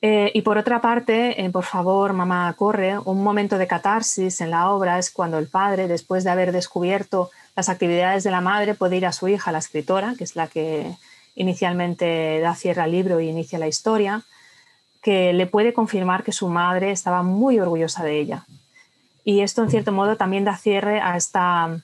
Eh, y por otra parte, por favor, mamá, corre, un momento de catarsis en la obra es cuando el padre, después de haber descubierto las actividades de la madre, puede ir a su hija, la escritora, que es la que inicialmente da cierre al libro y inicia la historia, que le puede confirmar que su madre estaba muy orgullosa de ella. Y esto, en cierto modo, también da cierre a esta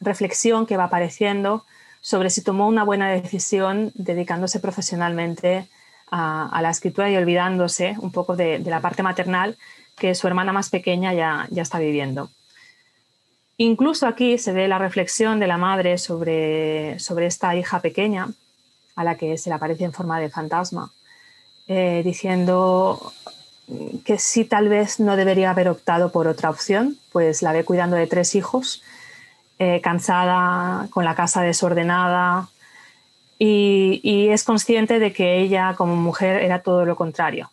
reflexión que va apareciendo sobre si tomó una buena decisión dedicándose profesionalmente a, la escritura y olvidándose un poco de, la parte maternal que su hermana más pequeña ya, ya está viviendo. Incluso aquí se ve la reflexión de la madre sobre, sobre esta hija pequeña a la que se le aparece en forma de fantasma, eh, diciendo que sí tal vez no debería haber optado por otra opción, pues la ve cuidando de tres hijos, eh, cansada, con la casa desordenada, y, es consciente de que ella como mujer era todo lo contrario,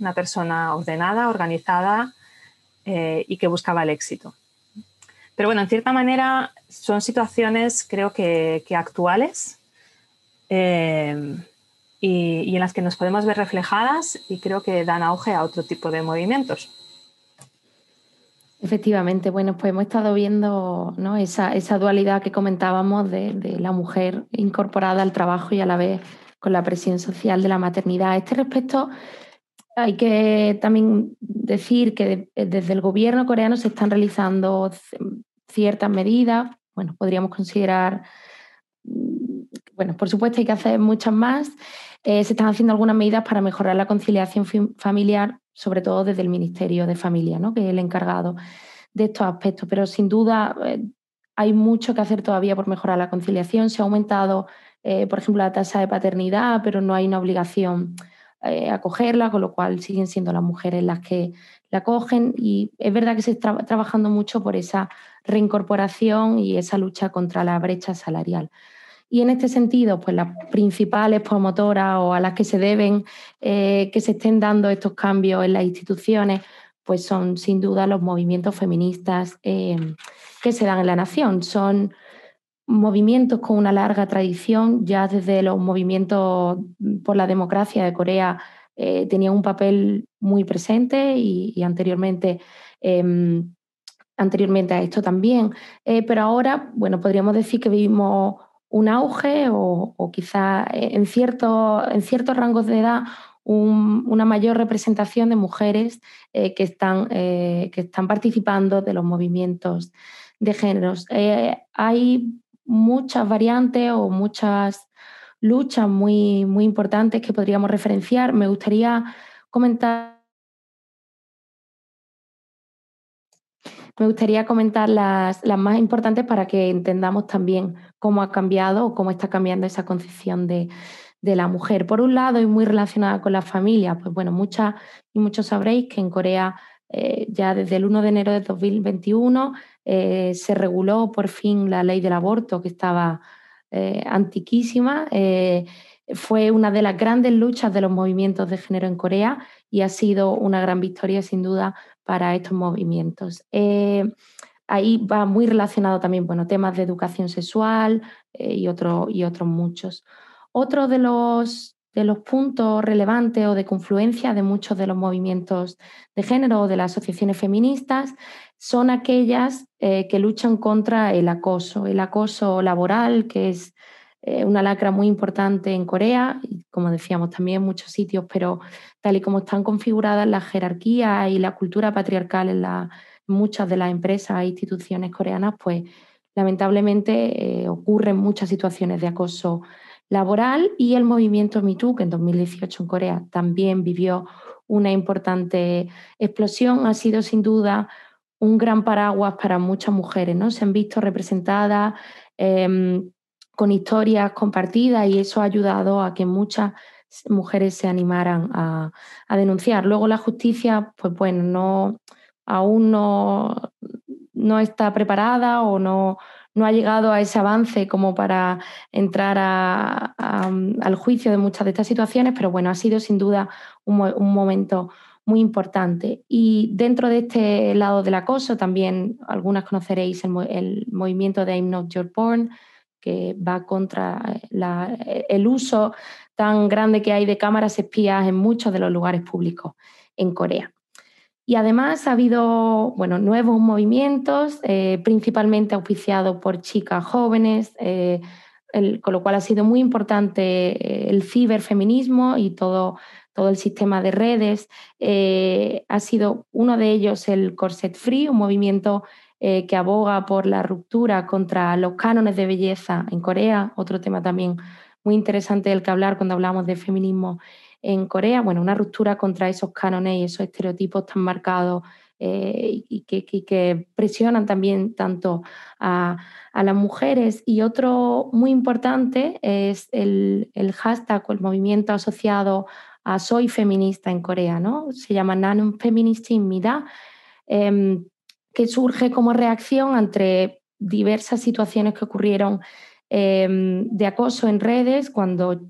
una persona ordenada, organizada eh, y que buscaba el éxito. Pero bueno, en cierta manera son situaciones creo que, actuales eh, y, en las que nos podemos ver reflejadas y creo que dan auge a otro tipo de movimientos. Efectivamente, bueno, pues hemos estado viendo ¿no? esa, dualidad que comentábamos de, de, la mujer incorporada al trabajo y a la vez con la presión social de la maternidad. A este respecto, hay que también decir que desde el gobierno coreano se están realizando ciertas medidas, bueno, podríamos considerar, mm, bueno, por supuesto hay que hacer muchas más. Eh, se están haciendo algunas medidas para mejorar la conciliación familiar, sobre todo desde el Ministerio de Familia, ¿no? que es el encargado de estos aspectos. Pero sin duda eh, hay mucho que hacer todavía por mejorar la conciliación. Se ha aumentado, eh, por ejemplo, la tasa de paternidad, pero no hay una obligación a acogerla, con lo cual siguen siendo las mujeres las que la cogen. Y es verdad que se está trabajando mucho por esa reincorporación y esa lucha contra la brecha salarial. Y en este sentido, pues las principales promotoras o a las que se deben eh, que se estén dando estos cambios en las instituciones, pues son sin duda los movimientos feministas eh, que se dan en la nación. Son movimientos con una larga tradición, ya desde los movimientos por la democracia de Corea eh, tenían un papel muy presente y, anteriormente em, anteriormente a esto también. pero ahora, bueno, podríamos decir que vivimos un auge o, quizá en, cierto, en ciertos rangos de edad una mayor representación de mujeres eh, que, están, eh, que están participando de los movimientos de géneros. Eh, hay muchas variantes o muchas luchas muy, muy importantes que podríamos referenciar. Me gustaría comentar Me gustaría comentar las, más importantes para que entendamos también cómo ha cambiado o cómo está cambiando esa concepción de, la mujer. Por un lado, y muy relacionada con la familia, pues bueno, muchas y muchos sabréis que en Corea eh, ya desde el 1 de enero de 2021 eh, se reguló por fin la ley del aborto que estaba eh, antiquísima. fue una de las grandes luchas de los movimientos de género en Corea y ha sido una gran victoria sin duda para estos movimientos. Eh, ahí va muy relacionado también bueno, temas de educación sexual eh, y, otro, y otros muchos. Otro de los, de los puntos relevantes o de confluencia de muchos de los movimientos de género o de las asociaciones feministas son aquellas eh, que luchan contra el acoso, el acoso laboral, que es una lacra muy importante en Corea, y como decíamos también en muchos sitios, pero tal y como están configuradas las jerarquías y la cultura patriarcal en, muchas de las empresas e instituciones coreanas, pues lamentablemente eh, ocurren muchas situaciones de acoso laboral y el movimiento MeToo, que en 2018 en Corea también vivió una importante explosión, ha sido sin duda un gran paraguas para muchas mujeres, ¿no? Se han visto representadas em, con historias compartidas y eso ha ayudado a que muchas mujeres se animaran a, denunciar. Luego la justicia, pues bueno, no, aún no, no está preparada o no, no ha llegado a ese avance como para entrar al juicio de muchas de estas situaciones, pero bueno, ha sido sin duda un, momento muy importante. Y dentro de este lado del acoso, también algunas conoceréis el, movimiento de I'm Not Your Porn, que va contra el uso tan grande que hay de cámaras espías en muchos de los lugares públicos en Corea. Y además ha habido bueno, nuevos movimientos, eh, principalmente auspiciados por chicas jóvenes, eh, con lo cual ha sido muy importante eh, el ciberfeminismo y todo, todo el sistema de redes. ha sido uno de ellos el Corset Free, un movimiento que aboga por la ruptura contra los cánones de belleza en Corea, otro tema también muy interesante del que hablar cuando hablamos de feminismo en Corea, bueno, una ruptura contra esos cánones y esos estereotipos tan marcados eh, y, que, presionan también tanto a, las mujeres. Y otro muy importante es el, hashtag o el movimiento asociado a Soy feminista en Corea, ¿no? Se llama Nanum Feministimida, eh, que surge como reacción ante diversas situaciones que ocurrieron em, de acoso en redes cuando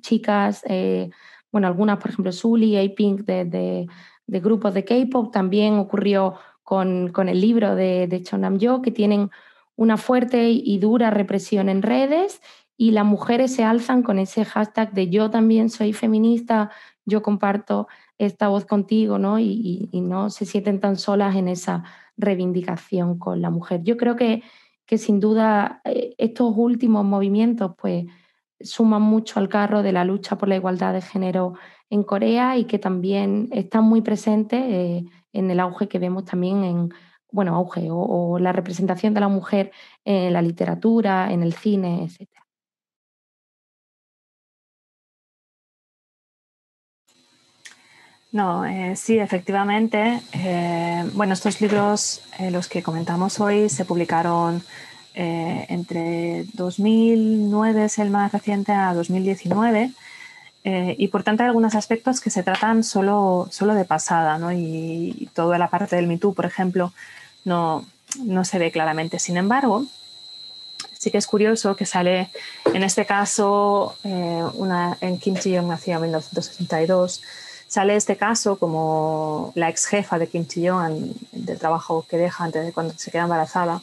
chicas eh, bueno, algunas, por ejemplo, Sully, A-Pink de, grupos de K-pop, también ocurrió con, el libro de, de Chonam Yo, que tienen una fuerte y dura represión en redes y las mujeres se alzan con ese hashtag de yo también soy feminista, yo comparto esta voz contigo, ¿no? Y, no se sienten tan solas en esa reivindicación con la mujer. Yo creo que, que sin duda eh, estos últimos movimientos, pues suman mucho al carro de la lucha por la igualdad de género en Corea y que también están muy presentes eh, en el auge que vemos también en, bueno, auge o, la representación de la mujer en la literatura, en el cine, etc. No, eh, sí, efectivamente. Eh, bueno, estos libros, los que comentamos hoy, se publicaron eh, entre 2009 es el más reciente a 2019 eh, y por tanto hay algunos aspectos que se tratan solo, solo de pasada ¿no? y, toda la parte del MeToo, por ejemplo, no, no se ve claramente. Sin embargo, sí que es curioso que sale, en este caso, eh, una, en Kim Ji-young nació en 1962, sale este caso como la ex jefa de Kim Ji-young del trabajo que deja antes de cuando se queda embarazada,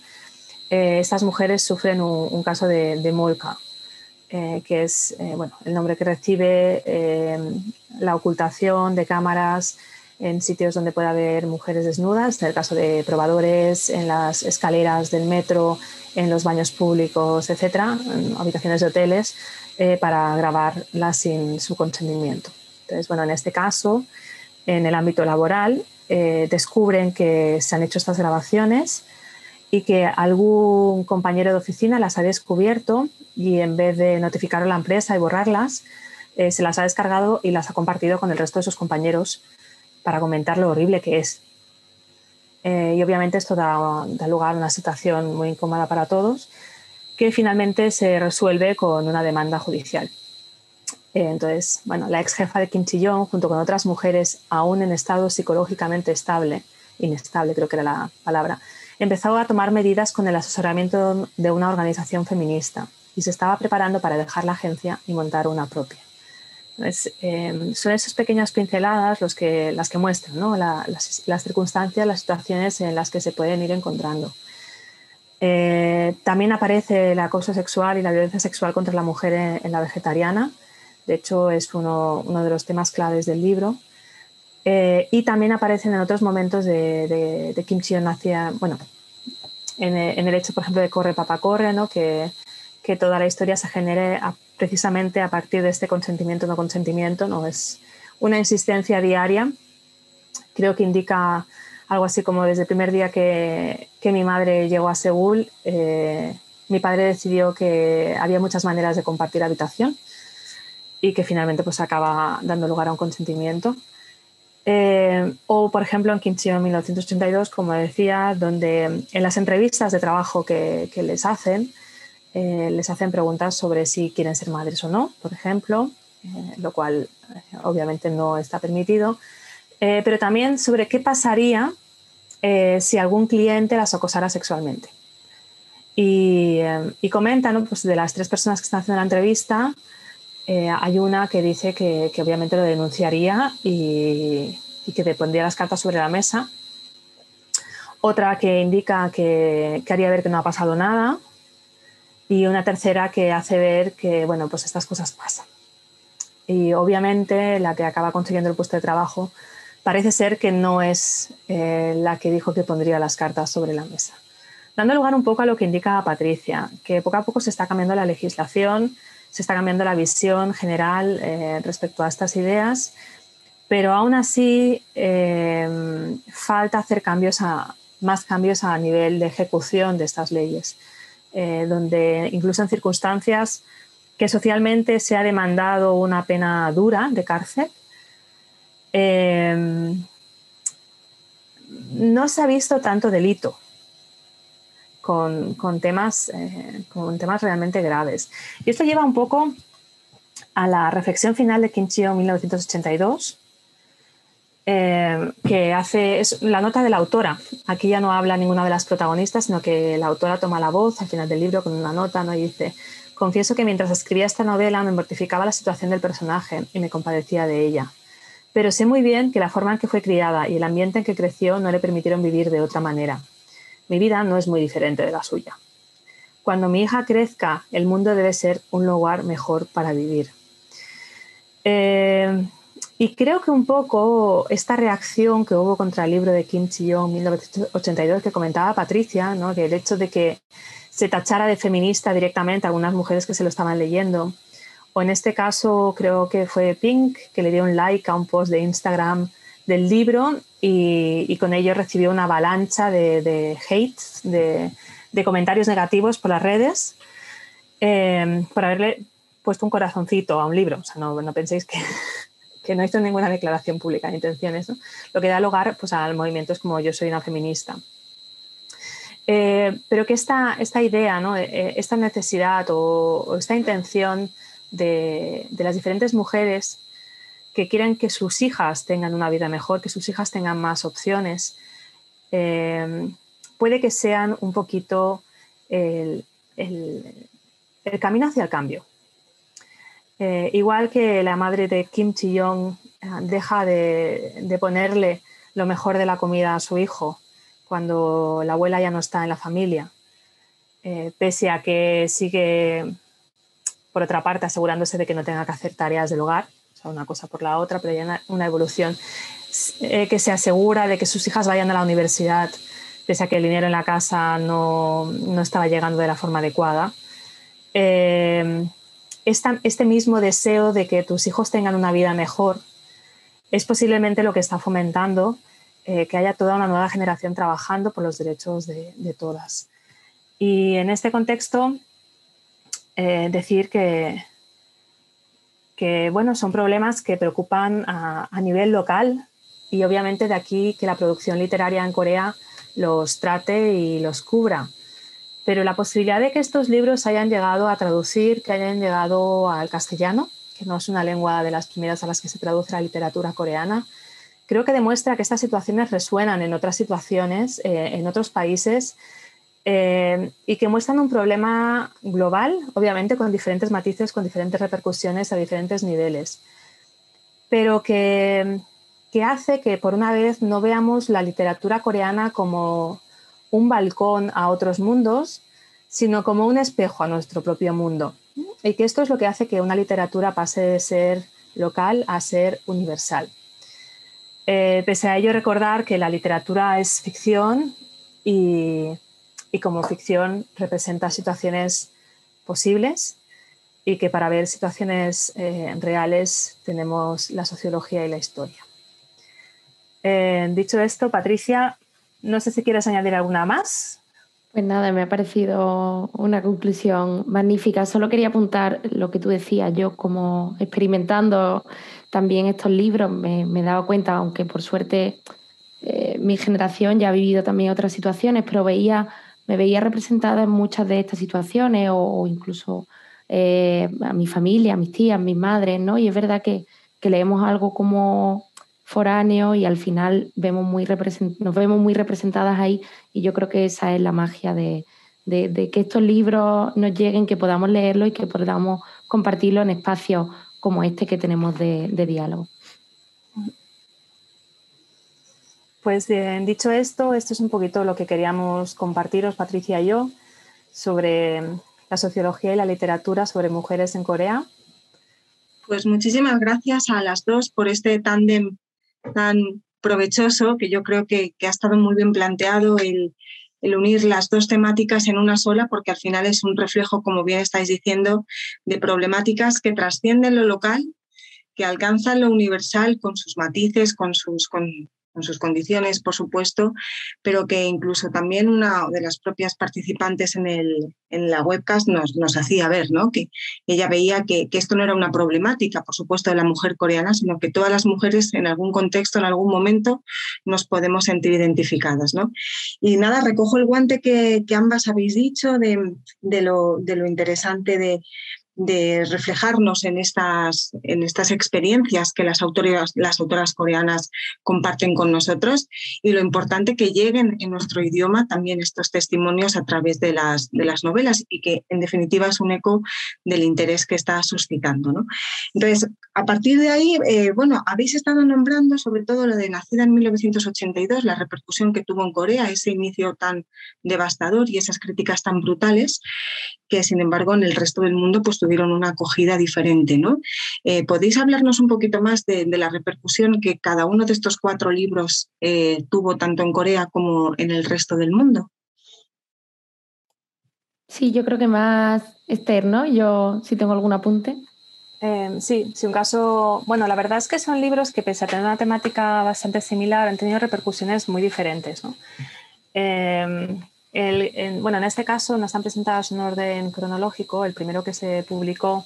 eh, estas mujeres sufren un, caso de, de molca, eh, que es eh, bueno, el nombre que recibe la ocultación de cámaras en sitios donde puede haber mujeres desnudas, en el caso de probadores, en las escaleras del metro, en los baños públicos, etcétera, en habitaciones de hoteles, para grabarlas sin su consentimiento. Entonces, bueno, en este caso, en el ámbito laboral, descubren que se han hecho estas grabaciones y que algún compañero de oficina las ha descubierto y en vez de notificar a la empresa y borrarlas, eh, se las ha descargado y las ha compartido con el resto de sus compañeros para comentar lo horrible que es. Eh, y obviamente esto da, lugar a una situación muy incómoda para todos, que finalmente se resuelve con una demanda judicial. Eh, entonces, bueno, la ex jefa de Kim junto con otras mujeres aún en estado psicológicamente estable, inestable creo que era la palabra, empezó a tomar medidas con el asesoramiento de una organización feminista y se estaba preparando para dejar la agencia y montar una propia. Em, son esas pequeñas pinceladas los que, las que muestran las, circunstancias, las situaciones en las que se pueden ir encontrando. Eh, también aparece el acoso sexual y la violencia sexual contra la mujer en, la vegetariana. De hecho, es uno, uno de los temas claves del libro. Eh, y también aparecen en otros momentos de, de, Kim Chi-yeon hacia, bueno, en, el hecho, por ejemplo, de Corre, Papá, Corre, ¿no? que, que toda la historia se genere precisamente a partir de este consentimiento no consentimiento, ¿no? Es una insistencia diaria. Creo que indica algo así como desde el primer día que, que mi madre llegó a Seúl, eh, mi padre decidió que había muchas maneras de compartir habitación y que finalmente pues acaba dando lugar a un consentimiento. Eh, o, por ejemplo, en en 1982, como decía, donde en las entrevistas de trabajo que, les hacen, eh, les hacen preguntas sobre si quieren ser madres o no, por ejemplo, eh, lo cual obviamente no está permitido, pero también sobre qué pasaría si algún cliente las acosara sexualmente. Y, y comentan, pues de las tres personas que están haciendo la entrevista, hay una que dice que, obviamente lo denunciaría y, y que te pondría las cartas sobre la mesa. Otra que indica que, que haría ver que no ha pasado nada. Y una tercera que hace ver que, bueno, pues estas cosas pasan. Y obviamente la que acaba consiguiendo el puesto de trabajo parece ser que no es eh, la que dijo que pondría las cartas sobre la mesa. Dando lugar un poco a lo que indica Patricia, que poco a poco se está cambiando la legislación, se está cambiando la visión general eh, respecto a estas ideas, pero aún así eh, falta hacer cambios a, más cambios a nivel de ejecución de estas leyes, donde incluso en circunstancias que socialmente se ha demandado una pena dura de cárcel, no se ha visto tanto delito con, temas, eh, con temas realmente graves. Y esto lleva un poco a la reflexión final de Kim Chio 1982, em, que hace es la nota de la autora. Aquí ya no habla ninguna de las protagonistas, sino que la autora toma la voz al final del libro con una nota ¿no? y dice, confieso que mientras escribía esta novela me mortificaba la situación del personaje y me compadecía de ella pero sé muy bien que la forma en que fue criada y el ambiente en que creció no le permitieron vivir de otra manera. Mi vida no es muy diferente de la suya. Cuando mi hija crezca, el mundo debe ser un lugar mejor para vivir. Eh, y creo que un poco esta reacción que hubo contra el libro de Kim Chi-yong 1982 que comentaba Patricia, ¿no? que el hecho de que se tachara de feminista directamente a algunas mujeres que se lo estaban leyendo, o en este caso creo que fue Pink que le dio un like a un post de Instagram del libro y, con ello recibió una avalancha de, hate, de, comentarios negativos por las redes, eh, por haberle puesto un corazoncito a un libro. O sea, no, penséis que, que, no hizo ninguna declaración pública de intenciones, lo que da lugar pues, al movimiento es como yo soy una feminista. Eh, pero que esta, esta idea. Eh, esta necesidad o esta intención de, las diferentes mujeres que quieren que sus hijas tengan una vida mejor, que sus hijas tengan más opciones, eh, puede que sean un poquito el, camino hacia el cambio. Eh, igual que la madre de Kim Chi-yong eh, deja de, ponerle lo mejor de la comida a su hijo cuando la abuela ya no está en la familia, pese a que sigue por otra parte asegurándose de que no tenga que hacer tareas del hogar, una cosa por la otra, pero hay una, evolución eh, que se asegura de que sus hijas vayan a la universidad, pese a que el dinero en la casa no, no estaba llegando de la forma adecuada. Eh, este mismo deseo de que tus hijos tengan una vida mejor es posiblemente lo que está fomentando eh, que haya toda una nueva generación trabajando por los derechos de, todas. Y en este contexto, decir que, que, bueno, son problemas que preocupan a, nivel local y obviamente de aquí que la producción literaria en Corea los trate y los cubra. Pero la posibilidad de que estos libros hayan llegado a traducir, que hayan llegado al castellano, que no es una lengua de las primeras a las que se traduce la literatura coreana, creo que demuestra que estas situaciones resuenan en otras situaciones, eh, en otros países eh, y que muestran un problema global, obviamente con diferentes matices, con diferentes repercusiones a diferentes niveles, pero que, que hace que por una vez no veamos la literatura coreana como un balcón a otros mundos, sino como un espejo a nuestro propio mundo. Y que esto es lo que hace que una literatura pase de ser local a ser universal. Eh, pese a ello, recordar que la literatura es ficción y, y como ficción representa situaciones posibles y que para ver situaciones eh, reales tenemos la sociología y la historia. Eh, dicho esto, Patricia, no sé si quieres añadir alguna más. Pues nada, me ha parecido una conclusión magnífica. Solo quería apuntar lo que tú decías. Yo como experimentando también estos libros me, he dado cuenta, aunque por suerte eh, mi generación ya ha vivido también otras situaciones, pero veía me veía representada en muchas de estas situaciones o, incluso eh, a mi familia, a mis tías, a mis madres, ¿no? Y es verdad que, leemos algo como foráneo y al final vemos muy nos vemos muy representadas ahí y yo creo que esa es la magia de, que estos libros nos lleguen, que podamos leerlos y que podamos compartirlo en espacios como este que tenemos de, diálogo. Pues dicho esto, esto es un poquito lo que queríamos compartiros, Patricia y yo, sobre la sociología y la literatura sobre mujeres en Corea. Pues muchísimas gracias a las dos por este tándem tan provechoso que yo creo que, ha estado muy bien planteado el, el unir las dos temáticas en una sola, porque al final es un reflejo, como bien estáis diciendo, de problemáticas que trascienden lo local, que alcanzan lo universal con sus matices, con sus, con, con sus condiciones, por supuesto, pero que incluso también una de las propias participantes en, el, en la webcast nos, nos hacía ver, ¿no? que ella veía que, que, esto no era una problemática, por supuesto, de la mujer coreana, sino que todas las mujeres en algún contexto, en algún momento, nos podemos sentir identificadas. ¿no? Y nada, recojo el guante que, que ambas habéis dicho de, de, lo, de lo interesante de de reflejarnos en estas, en estas experiencias que las autoras, las autoras coreanas comparten con nosotros y lo importante que lleguen en nuestro idioma también estos testimonios a través de las, de las novelas y que en definitiva es un eco del interés que está suscitando. ¿no? Entonces, a partir de ahí, eh, bueno, habéis estado nombrando sobre todo lo de Nacida en 1982, la repercusión que tuvo en Corea, ese inicio tan devastador y esas críticas tan brutales que sin embargo en el resto del mundo pues tuvieron una acogida diferente. ¿no? Eh, ¿Podéis hablarnos un poquito más de, la repercusión que cada uno de estos cuatro libros eh, tuvo tanto en Corea como en el resto del mundo? Sí, yo creo que más externo. Yo si tengo algún apunte. Eh, sí, sí, un caso. Bueno, la verdad es que son libros que, pese a tener una temática bastante similar, han tenido repercusiones muy diferentes. ¿no? Bueno, en este caso no están presentadas en orden cronológico. El primero que se publicó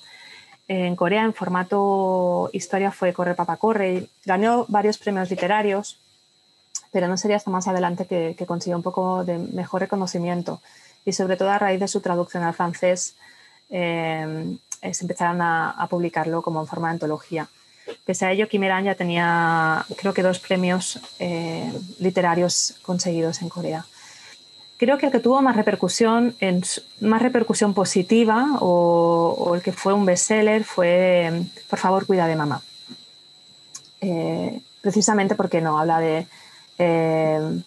en Corea en formato historia fue Corre Papa Corre ganó varios premios literarios, pero no sería hasta más adelante que, consiguió un poco de mejor reconocimiento y sobre todo a raíz de su traducción al francés eh, se empezaron a, publicarlo como en forma de antología. Pese a ello, Kim ya tenía creo que dos premios eh, literarios conseguidos en Corea. Creo que el que tuvo más repercusión, en, más repercusión positiva o, el que fue un bestseller fue Por favor, cuida de mamá. Eh, precisamente porque no habla de, eh,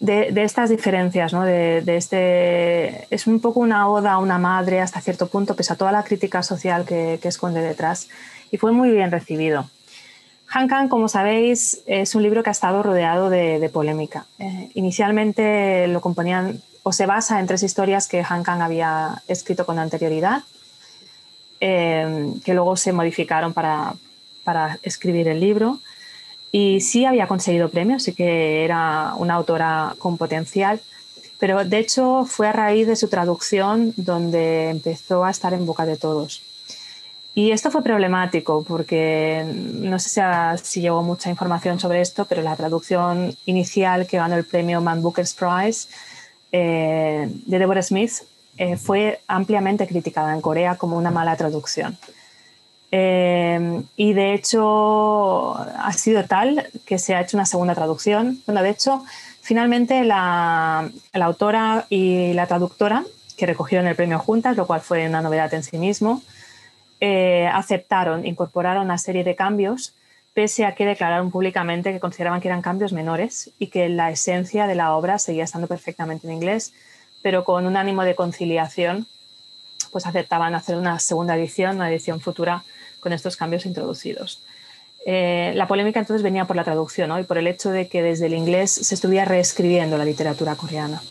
de, estas diferencias, ¿no? de, este, es un poco una oda a una madre hasta cierto punto, pese a toda la crítica social que, que esconde detrás. Y fue muy bien recibido. Han Kang, como sabéis, es un libro que ha estado rodeado de, polémica. Eh, inicialmente lo componían o se basa en tres historias que Han Kang había escrito con anterioridad, eh, que luego se modificaron para, para, escribir el libro. Y sí había conseguido premios, sí que era una autora con potencial, pero de hecho fue a raíz de su traducción donde empezó a estar en boca de todos. Y esto fue problemático porque no sé si, llegó mucha información sobre esto, pero la traducción inicial que ganó el premio Man Booker's Prize eh, de Deborah Smith eh, fue ampliamente criticada en Corea como una mala traducción. Eh, y de hecho ha sido tal que se ha hecho una segunda traducción. Bueno, de hecho, finalmente la, la autora y la traductora que recogieron el premio juntas, lo cual fue una novedad en sí mismo, eh, aceptaron, incorporaron una serie de cambios, pese a que declararon públicamente que consideraban que eran cambios menores y que la esencia de la obra seguía estando perfectamente en inglés, pero con un ánimo de conciliación, pues aceptaban hacer una segunda edición, una edición futura con estos cambios introducidos. Eh, la polémica entonces venía por la traducción y por el hecho de que desde el inglés se estuviera reescribiendo la literatura coreana.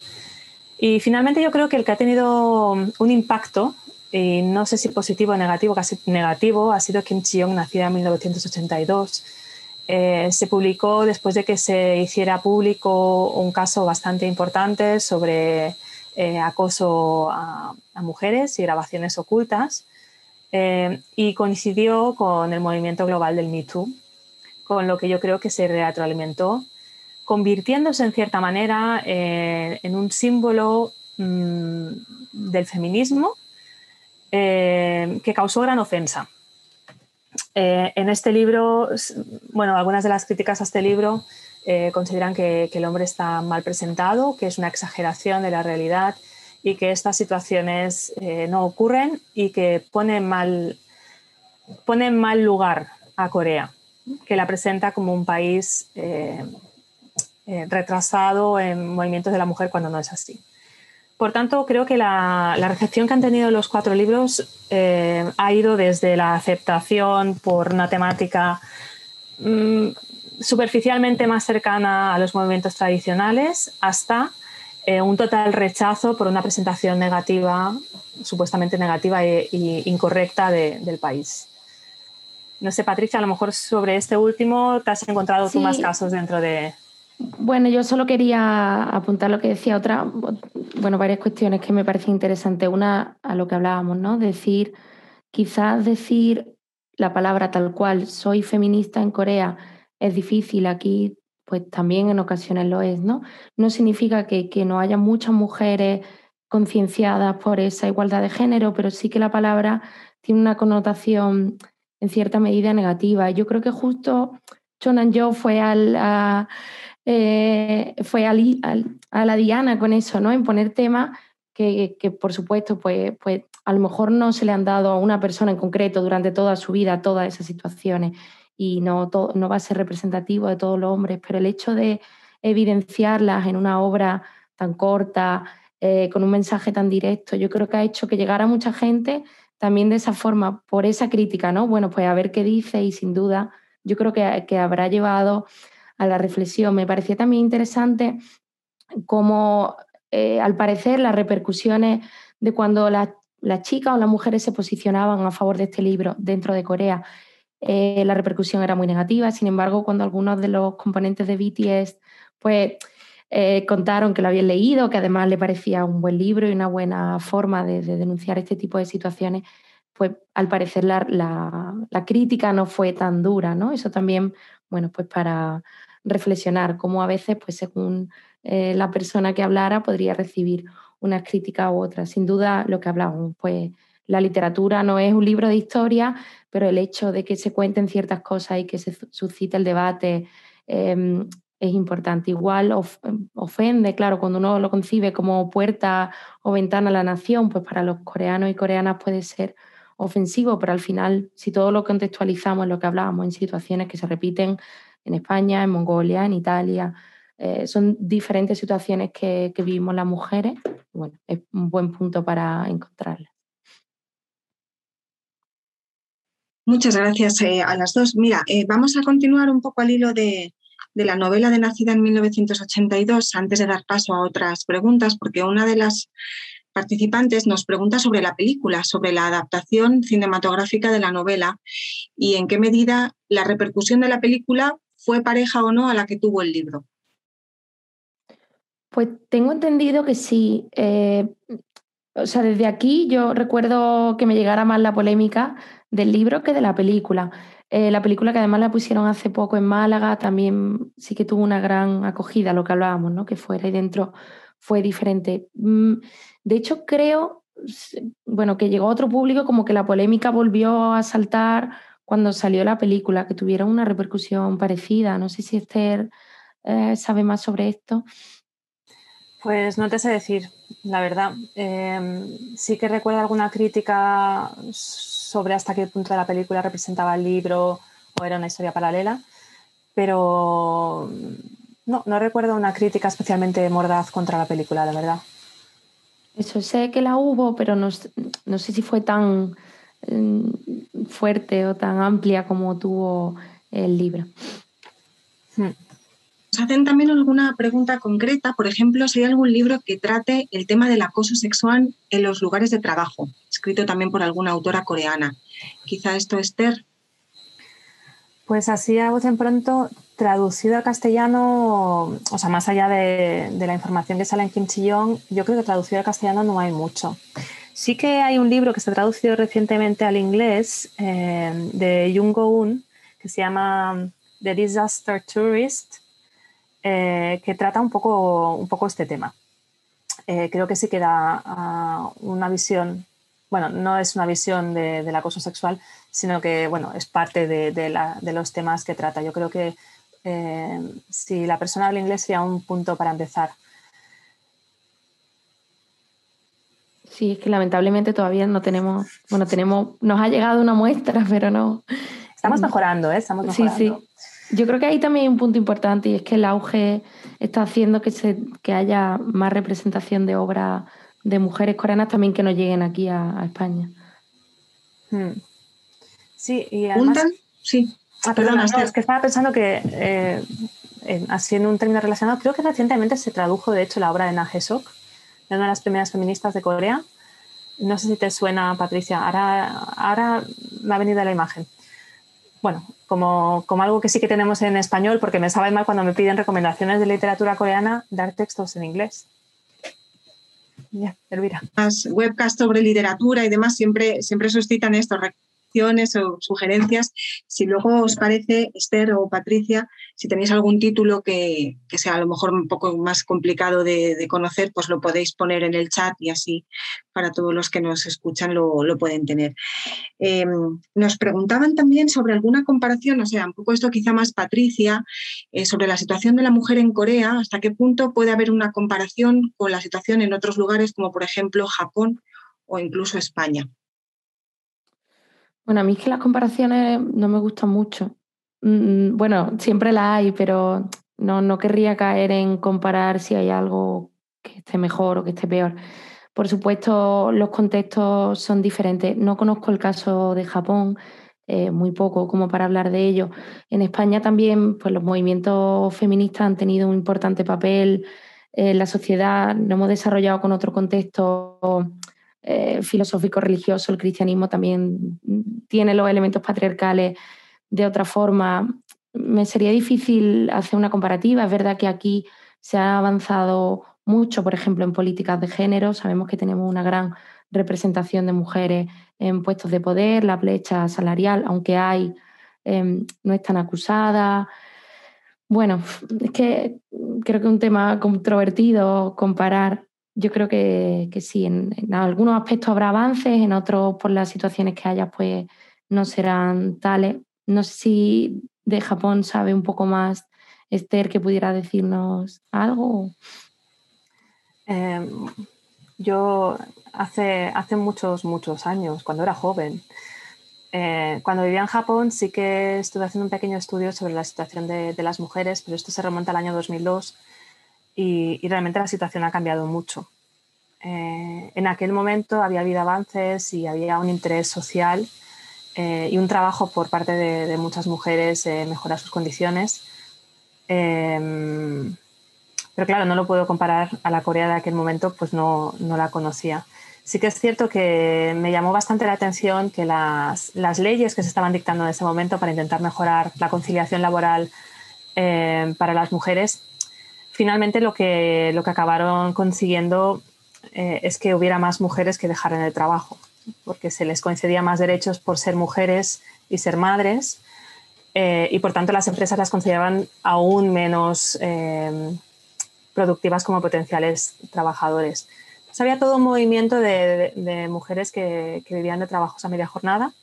Y finalmente yo creo que el que ha tenido un impacto y no sé si positivo o negativo, casi negativo, ha sido Kim Chi-young, nacida en 1982. Eh, se publicó después de que se hiciera público un caso bastante importante sobre eh, acoso a, mujeres y grabaciones ocultas eh, y coincidió con el movimiento global del Me Too, con lo que yo creo que se retroalimentó, convirtiéndose en cierta manera en un símbolo mm, del feminismo eh, que causó gran ofensa. Eh, en este libro, bueno, algunas de las críticas a este libro eh, consideran que, el hombre está mal presentado, que es una exageración de la realidad y que estas situaciones no ocurren y que ponen mal, pone mal lugar a Corea, que la presenta como un país retrasado en movimientos de la mujer cuando no es así. Por tanto, creo que la, recepción que han tenido los cuatro libros eh, ha ido desde la aceptación por una temática mm, superficialmente más cercana a los movimientos tradicionales hasta eh, un total rechazo por una presentación negativa, supuestamente negativa e, incorrecta del país. No sé, Patricia, a lo mejor sobre este último te has encontrado tú más casos dentro de, bueno, yo solo quería apuntar lo que decía otra, bueno, varias cuestiones que me parecen interesantes. Una, a lo que hablábamos, ¿no? Decir, quizás decir la palabra tal cual, soy feminista en Corea, es difícil. Aquí, pues también en ocasiones lo es, ¿no? No significa que, no haya muchas mujeres concienciadas por esa igualdad de género, pero sí que la palabra tiene una connotación en cierta medida negativa. Yo creo que justo Chonan Yo fue al, a, eh, fue a, la diana con eso, ¿no? En poner temas que, por supuesto, pues, pues a lo mejor no se le han dado a una persona en concreto durante toda su vida todas esas situaciones y no, no va a ser representativo de todos los hombres, pero el hecho de evidenciarlas en una obra tan corta, eh, con un mensaje tan directo, yo creo que ha hecho que llegara mucha gente también de esa forma, por esa crítica, ¿no? Bueno, pues a ver qué dice y sin duda yo creo que, que habrá llevado a la reflexión. Me parecía también interesante cómo, eh, al parecer, las repercusiones de cuando las chicas o las mujeres se posicionaban a favor de este libro dentro de Corea, eh, la repercusión era muy negativa. Sin embargo, cuando algunos de los componentes de BTS pues, eh, contaron que lo habían leído, que además le parecía un buen libro y una buena forma de, denunciar este tipo de situaciones, pues al parecer la, la, crítica no fue tan dura, ¿no? Eso también, bueno, pues para reflexionar cómo a veces, pues según eh, la persona que hablara, podría recibir una crítica u otra. Sin duda, lo que hablábamos, pues la literatura no es un libro de historia, pero el hecho de que se cuenten ciertas cosas y que se suscite el debate em, es importante. Igual ofende, claro, cuando uno lo concibe como puerta o ventana a la nación, pues para los coreanos y coreanas puede ser ofensivo, pero al final, si todo lo contextualizamos lo que hablábamos, en situaciones que se repiten en España, en Mongolia, en Italia. Eh, son diferentes situaciones que, vivimos las mujeres. Bueno, es un buen punto para encontrarlas. Muchas gracias eh, a las dos. Mira, eh, vamos a continuar un poco al hilo de, la novela de Nacida en 1982 antes de dar paso a otras preguntas, porque una de las participantes nos pregunta sobre la película, sobre la adaptación cinematográfica de la novela y en qué medida la repercusión de la película fue pareja o no a la que tuvo el libro. Pues tengo entendido que sí. Eh, o sea, desde aquí yo recuerdo que me llegara más la polémica del libro que de la película. Eh, la película que además la pusieron hace poco en Málaga también sí que tuvo una gran acogida, lo que hablábamos, ¿no? Que fuera y dentro fue diferente. Mm, de hecho, creo, bueno, que llegó otro público como que la polémica volvió a saltar cuando salió la película, que tuvieron una repercusión parecida. No sé si Esther eh, sabe más sobre esto. Pues no te sé decir, la verdad. Em, sí que recuerdo alguna crítica sobre hasta qué punto la película representaba el libro o era una historia paralela, pero no, no recuerdo una crítica especialmente mordaz contra la película, la verdad. Eso sé que la hubo, pero no, no sé si fue tan Mm, fuerte o tan amplia como tuvo el libro. Hmm. Nos hacen también alguna pregunta concreta, por ejemplo, si hay algún libro que trate el tema del acoso sexual en los lugares de trabajo, escrito también por alguna autora coreana. Quizá esto, Esther. Pues así a voz en pronto, traducido al castellano, o sea, más allá de, la información que sale en Kim yo creo que traducido al castellano no hay mucho. Sí que hay un libro que se ha traducido recientemente al inglés eh, de Jung Go-un que se llama The Disaster Tourist, eh, que trata un poco, un poco este tema. Eh, creo que sí que da ah, una visión, bueno, no es una visión del acoso sexual, sino que bueno, es parte de, de, los temas que trata. Yo creo que si la persona habla inglés sería un punto para empezar Sí, es que lamentablemente todavía no tenemos, bueno, tenemos, nos ha llegado una muestra, pero no. Estamos mejorando, ¿eh? Estamos mejorando. Sí, sí. Yo creo que ahí también hay un punto importante y es que el auge está haciendo que, se, que haya más representación de obras de mujeres coreanas también que no lleguen aquí a, España. Hmm. Sí, y además... Sí. Ah, perdona, es que estaba pensando que, eh, así en un término relacionado, creo que recientemente se tradujo, de hecho, la obra de Na Sok, de una de las primeras feministas de Corea. No sé si te suena, Patricia. Ahora, ahora me ha venido la imagen. Bueno, como, como algo que sí que tenemos en español, porque me sabe mal cuando me piden recomendaciones de literatura coreana, dar textos en inglés. Ya, Elvira. Las webcasts sobre literatura y demás siempre, siempre suscitan esto, o sugerencias. Si luego os parece, Esther o Patricia, si tenéis algún título que, sea a lo mejor un poco más complicado de, conocer, pues lo podéis poner en el chat y así para todos los que nos escuchan lo, pueden tener. Em, nos preguntaban también sobre alguna comparación, o sea, un poco esto quizá más Patricia, eh, sobre la situación de la mujer en Corea, hasta qué punto puede haber una comparación con la situación en otros lugares como por ejemplo Japón o incluso España. Bueno, a mí es que las comparaciones no me gustan mucho. Mm, bueno, siempre las hay, pero no, no querría caer en comparar si hay algo que esté mejor o que esté peor. Por supuesto, los contextos son diferentes. No conozco el caso de Japón, eh, muy poco como para hablar de ello. En España también pues, los movimientos feministas han tenido un importante papel en la sociedad. Lo hemos desarrollado con otro contexto eh, filosófico religioso, el cristianismo también tiene los elementos patriarcales de otra forma. Me sería difícil hacer una comparativa. Es verdad que aquí se ha avanzado mucho, por ejemplo, en políticas de género. Sabemos que tenemos una gran representación de mujeres en puestos de poder, la brecha salarial, aunque hay, em, no es tan acusada. Bueno, es que creo que es un tema controvertido comparar yo creo que, sí, en, algunos aspectos habrá avances, en otros por las situaciones que haya pues no serán tales. No sé si de Japón sabe un poco más Esther que pudiera decirnos algo. Em, yo hace, hace muchos, muchos años, cuando era joven, eh, cuando vivía en Japón sí que estuve haciendo un pequeño estudio sobre la situación de, de las mujeres, pero esto se remonta al año 2002 y, realmente la situación ha cambiado mucho. Eh, en aquel momento había habido avances y había un interés social eh, y un trabajo por parte de, muchas mujeres en mejorar sus condiciones. Em, pero claro, no lo puedo comparar a la Corea de aquel momento, pues no, no, la conocía. Sí que es cierto que me llamó bastante la atención que las, las leyes que se estaban dictando en ese momento para intentar mejorar la conciliación laboral eh, para las mujeres finalmente lo que, lo que acabaron consiguiendo eh, es que hubiera más mujeres que dejaran el trabajo, porque se les concedía más derechos por ser mujeres y ser madres, eh, y por tanto las empresas las consideraban aún menos eh, productivas como potenciales trabajadores. Pues había todo un movimiento de, mujeres que, que, vivían de trabajos a media jornada,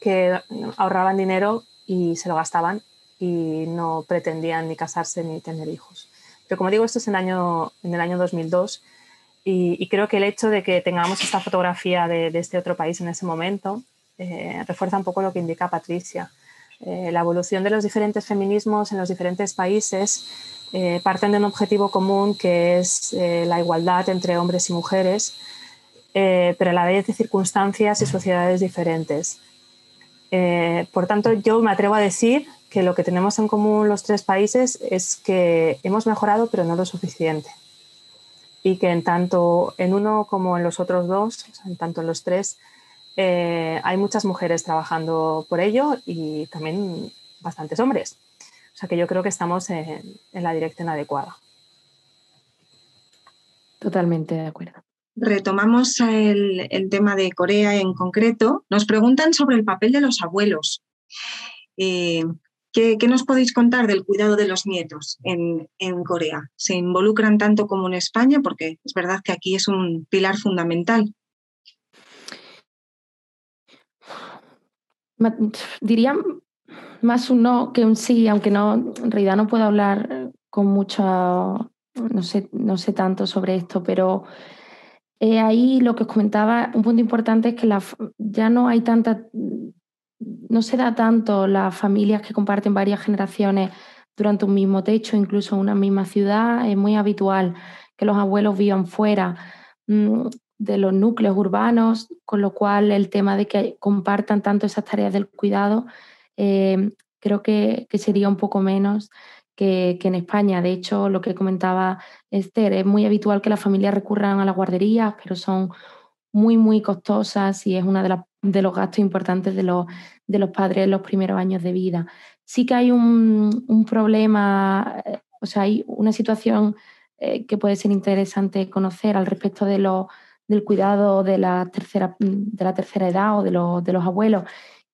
que ahorraban dinero y se lo gastaban y no pretendían ni casarse ni tener hijos. Pero como digo, esto es en el año, en el año 2002 y, creo que el hecho de que tengamos esta fotografía de, este otro país en ese momento eh, refuerza un poco lo que indica Patricia. Eh, la evolución de los diferentes feminismos en los diferentes países eh, parten de un objetivo común que es la igualdad entre hombres y mujeres, pero a la vez de circunstancias y sociedades diferentes. por tanto, yo me atrevo a decir que lo que tenemos en común los tres países es que hemos mejorado, pero no lo suficiente. Y que en tanto en uno como en los otros dos, en tanto en los tres, eh, hay muchas mujeres trabajando por ello y también bastantes hombres. O sea que yo creo que estamos en, la dirección adecuada. Totalmente de acuerdo. Retomamos el, tema de Corea en concreto. Nos preguntan sobre el papel de los abuelos. Eh, ¿Qué, nos podéis contar del cuidado de los nietos en, Corea? ¿Se involucran tanto como en España? Porque es verdad que aquí es un pilar fundamental. Diría más un no que un sí, aunque no, en realidad no puedo hablar con mucha, no sé, no sé tanto sobre esto, pero eh, ahí lo que os comentaba, un punto importante es que ya no hay tanta no se da tanto las familias que comparten varias generaciones durante un mismo techo, incluso en una misma ciudad. Es muy habitual que los abuelos vivan fuera mm, de los núcleos urbanos, con lo cual el tema de que compartan tanto esas tareas del cuidado eh, creo que, sería un poco menos que, en España. De hecho, lo que comentaba Esther, es muy habitual que las familias recurran a las guarderías, pero son muy, muy costosas y es uno de, de los gastos importantes de los, de los padres en los primeros años de vida. Sí que hay un, problema, eh, o sea, hay una situación eh, que puede ser interesante conocer al respecto de del cuidado de la tercera, de la tercera edad o de, de los abueos.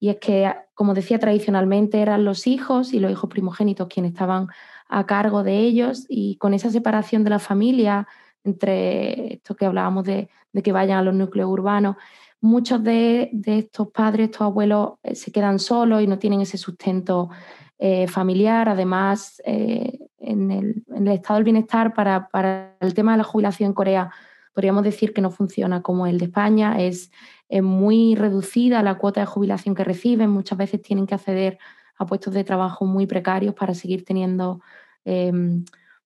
Y es que, como decía, tradicionalmente eran los hijos y los hijos primogénitos quienes estaban a cargo de ellos y con esa separación de la familia, entre esto que hablábamos de, que vayan a los núcleos urbanos, muchos de, estos padres, estos abuelos eh, se quedan solos y no tienen ese sustento eh, familiar. Además, eh, en, el, estado del bienestar para, el tema de la jubilación en Corea, podríamos decir que no funciona como el de España. Es, muy reducida la cuota de jubilación que reciben. Muchas veces tienen que acceder a puestos de trabajo muy precarios para seguir teniendo em,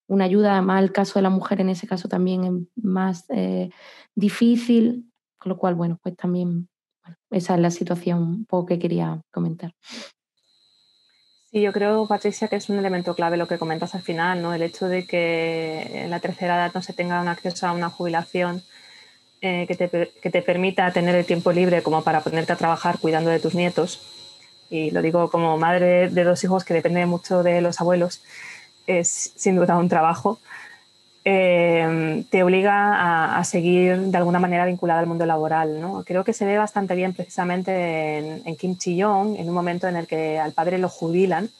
una ayuda. Además, el caso de la mujer en ese caso también es más difícil, con lo cual, bueno, pues también esa es la situación un poco que quería comentar. Sí, yo creo, Patricia, que es un elemento clave lo que comentas al final, ¿no? El hecho de que en la tercera edad no se tenga un acceso a una jubilación eh, que, te, que, te, permita tener el tiempo libre como para ponerte a trabajar cuidando de tus nietos. Y lo digo como madre de dos hijos que depende mucho de los abuelos es sin duda un trabajo, eh, te obliga a, seguir de alguna manera vinculada al mundo laboral. ¿no? Creo que se ve bastante bien precisamente en, Kim Chi-yong, en un momento en el que al padre lo jubilan.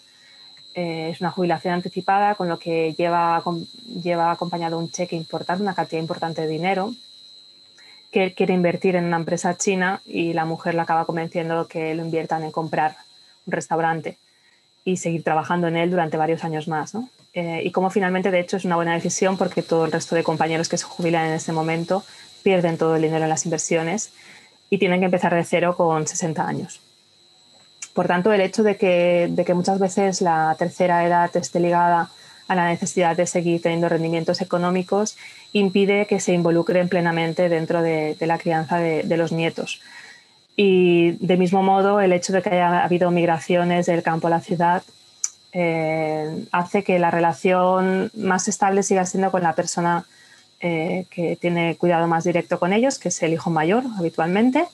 Eh, es una jubilación anticipada, con lo que lleva, lleva acompañado un cheque importante, una cantidad importante de dinero, que quiere invertir en una empresa china y la mujer la acaba convenciendo que lo inviertan en comprar un restaurante y seguir trabajando en él durante varios años más. ¿no? Eh, y como finalmente, de hecho, es una buena decisión porque todo el resto de compañeros que se jubilan en ese momento pierden todo el dinero en las inversiones y tienen que empezar de cero con 60 años. Por tanto, el hecho de que, de que muchas veces la tercera edad esté ligada a la necesidad de seguir teniendo rendimientos económicos impide que se involucren plenamente dentro de, la crianza de, de, los nietos. Y de mismo modo, el hecho de que haya habido migraciones del campo a la ciudad eh, hace que la relación más estable siga siendo con la persona eh, que tiene cuidado más directo con ellos, que es el hijo mayor habitualmente.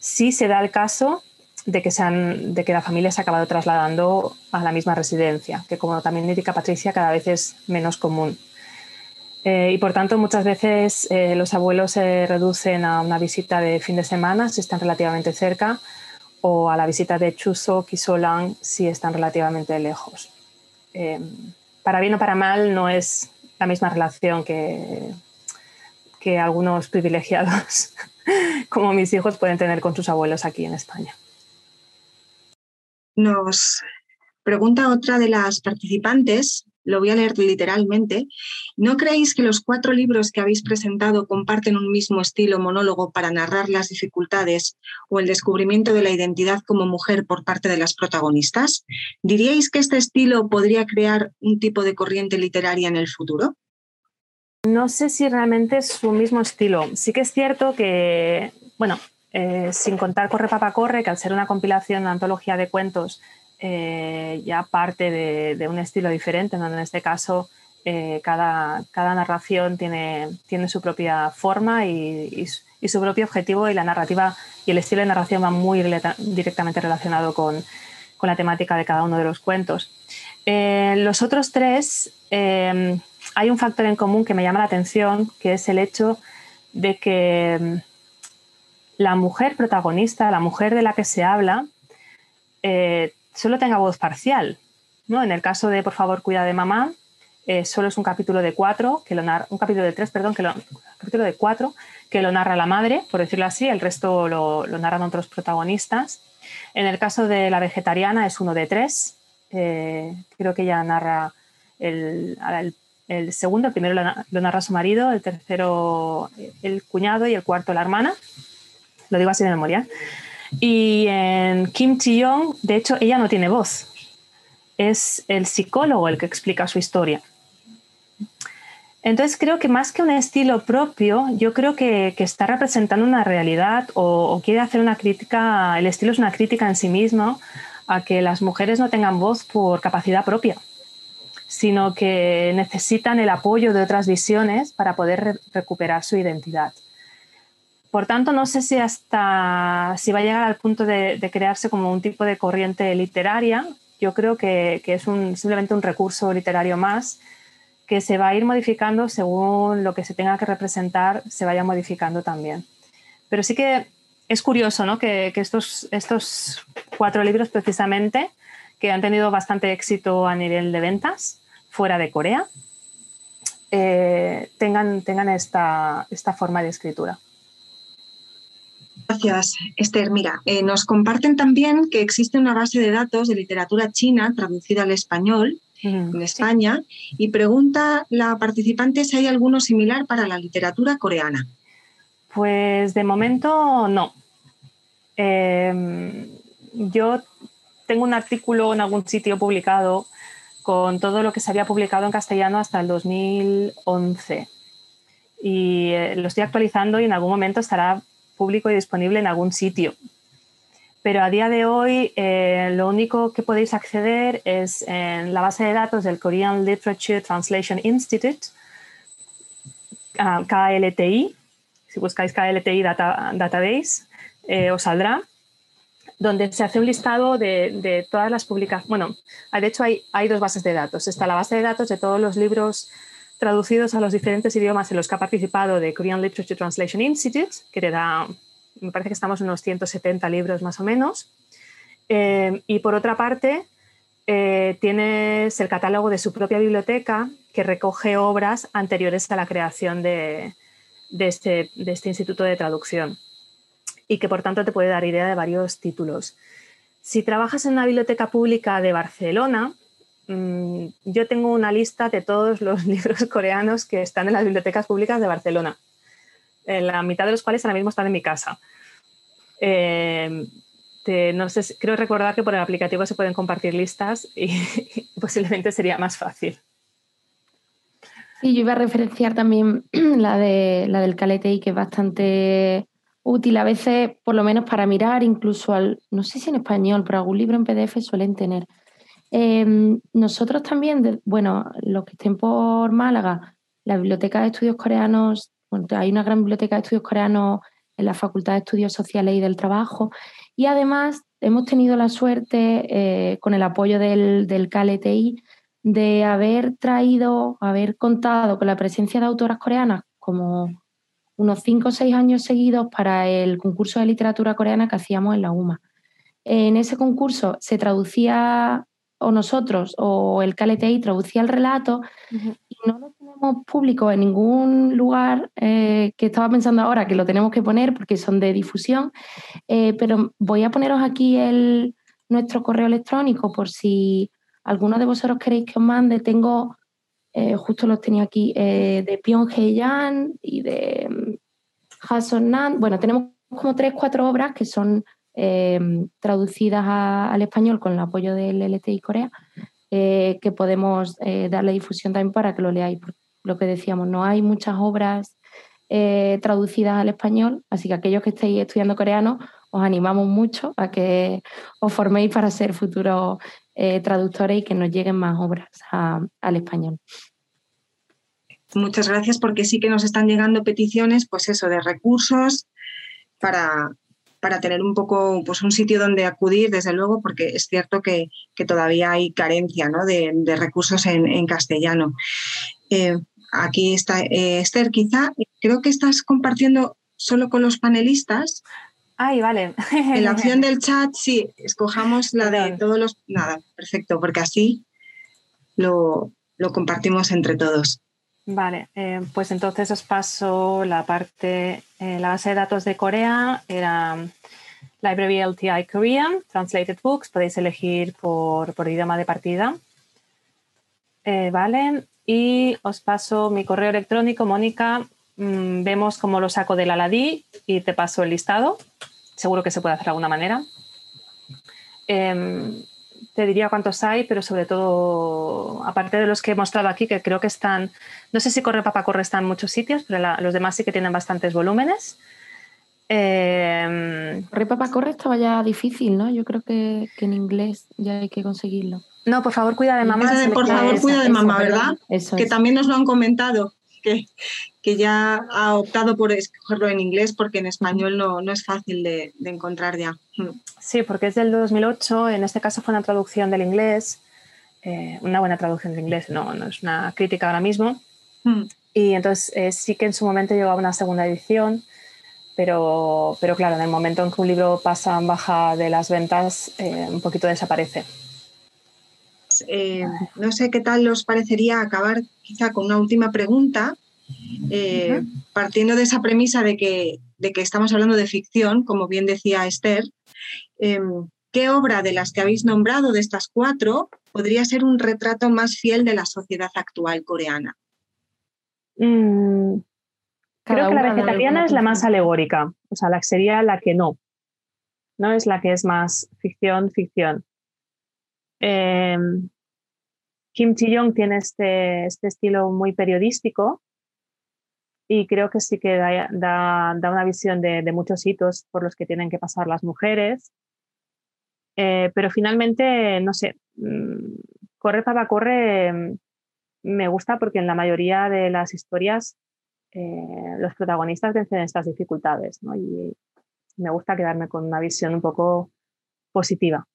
Si se da el caso de que, de que la familia se ha acabado trasladando a la misma residencia, que como también indica Patricia, cada vez es menos común. Eh, y por tanto, muchas veces los abuelos se reducen a una visita de fin de semana si están relativamente cerca o a la visita de Chuso, Kisolang, si están relativamente lejos. Eh, para bien o para mal, no es la misma relación que, que algunos privilegiados como mis hijos pueden tener con sus abuelos aquí en España. Nos pregunta otra de las participantes lo voy a leer literalmente, ¿no creéis que los cuatro libros que habéis presentado comparten un mismo estilo monólogo para narrar las dificultades o el descubrimiento de la identidad como mujer por parte de las protagonistas? ¿Diríais que este estilo podría crear un tipo de corriente literaria en el futuro? No sé si realmente es su mismo estilo. Sí que es cierto que, bueno, eh, sin contar Corre Papá Corre, que al ser una compilación, una antología de cuentos, eh, ya parte de, un estilo diferente, donde en este caso eh, cada, cada, narración tiene, tiene, su propia forma y, su propio objetivo y la narrativa y el estilo de narración va muy directamente relacionado con, con, la temática de cada uno de los cuentos. Eh, los otros tres, hay un factor en común que me llama la atención, que es el hecho de que la mujer protagonista, la mujer de la que se habla, solo tenga voz parcial. ¿no? En el caso de Por favor, cuida de mamá, eh, solo es un capítulo de cuatro, que lo un capítulo de tres, perdón, que lo, capítulo de cuatro, que lo narra la madre, por decirlo así, el resto lo, narran otros protagonistas. En el caso de la vegetariana es uno de tres, eh, creo que ella narra el, segundo, el primero lo, narra su marido, el tercero el cuñado y el cuarto la hermana, lo digo así de memoria. Y en Kim Ji-young, de hecho, ella no tiene voz. Es el psicólogo el que explica su historia. Entonces creo que más que un estilo propio, yo creo que, está representando una realidad o, quiere hacer una crítica, el estilo es una crítica en sí mismo a que las mujeres no tengan voz por capacidad propia, sino que necesitan el apoyo de otras visiones para poder recuperar su identidad. Por tanto, no sé si hasta si va a llegar al punto de, crearse como un tipo de corriente literaria. Yo creo que, es simplemente un recurso literario más que se va a ir modificando según lo que se tenga que representar, se vaya modificando también. Pero sí que es curioso ¿no? que, estos, estos cuatro libros precisamente, que han tenido bastante éxito a nivel de ventas fuera de Corea, eh, tengan, tengan esta, esta forma de escritura. Gracias, Esther. Mira, eh, nos comparten también que existe una base de datos de literatura china traducida al español en España y pregunta la participante si hay alguno similar para la literatura coreana. Pues de momento no. Em, yo tengo un artículo en algún sitio publicado con todo lo que se había publicado en castellano hasta el 2011 y eh, lo estoy actualizando y en algún momento estará público y disponible en algún sitio pero a día de hoy eh, lo único que podéis acceder es en la base de datos del Korean Literature Translation Institute, ah, KLTI. Si buscáis KLTI Database, eh, os saldrá, donde se hace un listado de, todas las publicaciones. Bueno, de hecho hay dos bases de datos. Está la base de datos de todos los libros traducidos a los diferentes idiomas en los que ha participado de Korean Literature Translation Institute, que te da me parece que estamos en unos 170 libros más o menos. Eh, y por otra parte, eh, tienes el catálogo de su propia biblioteca que recoge obras anteriores a la creación de, este, este, instituto de traducción y que por tanto te puede dar idea de varios títulos. Si trabajas en una biblioteca pública de Barcelona, mm, yo tengo una lista de todos los libros coreanos que están en las bibliotecas públicas de Barcelona la mitad de los cuales ahora mismo están en mi casa. Eh, no sé, creo recordar que por el aplicativo se pueden compartir listas y, posiblemente sería más fácil. Sí, yo iba a referenciar también la, de, la del CalETI, que es bastante útil a veces, por lo menos para mirar, incluso al, no sé si en español, pero algún libro en PDF suelen tener. Em, nosotros también, bueno, los que estén por Málaga, la Biblioteca de Estudios Coreanos hay una gran biblioteca de estudios coreanos en la Facultad de Estudios Sociales y del Trabajo. Y además hemos tenido la suerte, eh, con el apoyo del, del KLTI, de haber traído, haber contado con la presencia de autoras coreanas como unos cinco o seis años seguidos para el concurso de literatura coreana que hacíamos en la UMA. En ese concurso se traducía, o nosotros, o el KLTI traducía el relato, y no lo público en ningún lugar eh, que estaba pensando ahora que lo tenemos que poner porque son de difusión, eh, pero voy a poneros aquí el, nuestro correo electrónico por si alguno de vosotros queréis que os mande. Tengo, eh, justo los tenía aquí, de Pion Heian y de um, Nan. Bueno, tenemos como tres, cuatro obras que son traducidas al español con el apoyo del LTI Corea. que podemos darle difusión también para que lo leáis, lo que decíamos, no hay muchas obras eh, traducidas al español, así que aquellos que estéis estudiando coreano, os animamos mucho a que os forméis para ser futuros eh, traductores y que nos lleguen más obras al español. Muchas gracias porque sí que nos están llegando peticiones, pues eso, de recursos para, para tener un poco pues un sitio donde acudir, desde luego, porque es cierto que, todavía hay carencia de, recursos en, castellano. Eh, aquí está eh, Esther, quizá creo que estás compartiendo solo con los panelistas. Ay, vale. En la opción del chat, sí, escojamos la de todos los... Nada, perfecto, porque así lo, compartimos entre todos. Vale, eh, pues entonces os paso la parte, eh, la base de datos de Corea era Library LTI Korean, Translated Books, podéis elegir por, por idioma de partida. vale, y os paso mi correo electrónico, Mónica. Mm, vemos cómo lo saco del Aladí y te paso el listado. seguro que se puede hacer de alguna manera. Te diría cuántos hay, pero sobre todo, aparte de los que he mostrado aquí, que creo que están, no sé si Corre Papá Corre está en muchos sitios, pero los demás sí que tienen bastantes volúmenes. Eh, Corre Papá Corre estaba ya difícil, ¿no? Yo creo que, en inglés ya hay que conseguirlo. No, por favor, cuida de mamá. por favor, cuida de mamá, ¿verdad? que también nos lo han comentado que, ya ha optado por escogerlo en inglés porque en español no, no es fácil de, encontrar ya. Mm. Sí, porque es del 2008, en este caso fue una traducción del inglés, eh, una buena traducción del inglés, no, no es una crítica ahora mismo. Mm. Y entonces eh, sí que en su momento llegó a una segunda edición, pero, pero claro, en el momento en que un libro pasa en baja de las ventas, eh, un poquito desaparece. Eh, no sé qué tal os parecería acabar quizá con una última pregunta, eh, partiendo de esa premisa de que, de que, estamos hablando de ficción, como bien decía Esther. Em, ¿Qué obra de las que habéis nombrado, de estas cuatro, podría ser un retrato más fiel de la sociedad actual coreana? Mm, creo que la vegetariana es la más alegórica, o sea, la sería la que no. No es la que es más ficción, ficción. Em, Kim Chi-young tiene este, este, estilo muy periodístico y creo que sí que da, una visión de, muchos hitos por los que tienen que pasar las mujeres. Eh, pero finalmente, no sé, mm, Corre para Corre mm, me gusta porque en la mayoría de las historias eh, los protagonistas vencen estas dificultades y me gusta quedarme con una visión un poco positiva.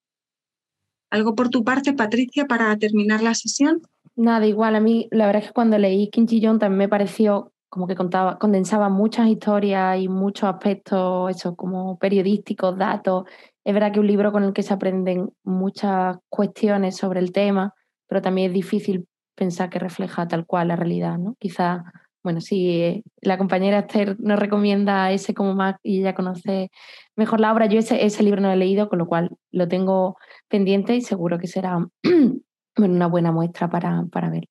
¿Algo por tu parte, Patricia, para terminar la sesión? Nada, igual. A mí, la verdad es que cuando leí Kim Ji-young también me pareció como que contaba, condensaba muchas historias y muchos aspectos, eso, como periodísticos, datos. Es verdad que es un libro con el que se aprenden muchas cuestiones sobre el tema, pero también es difícil pensar que refleja tal cual la realidad, ¿no? Quizás bueno, si eh, la compañera Esther nos recomienda ese como más y ella conoce mejor la obra, yo ese, ese libro no he leído, con lo cual lo tengo pendiente y seguro que será una buena muestra para, para verla.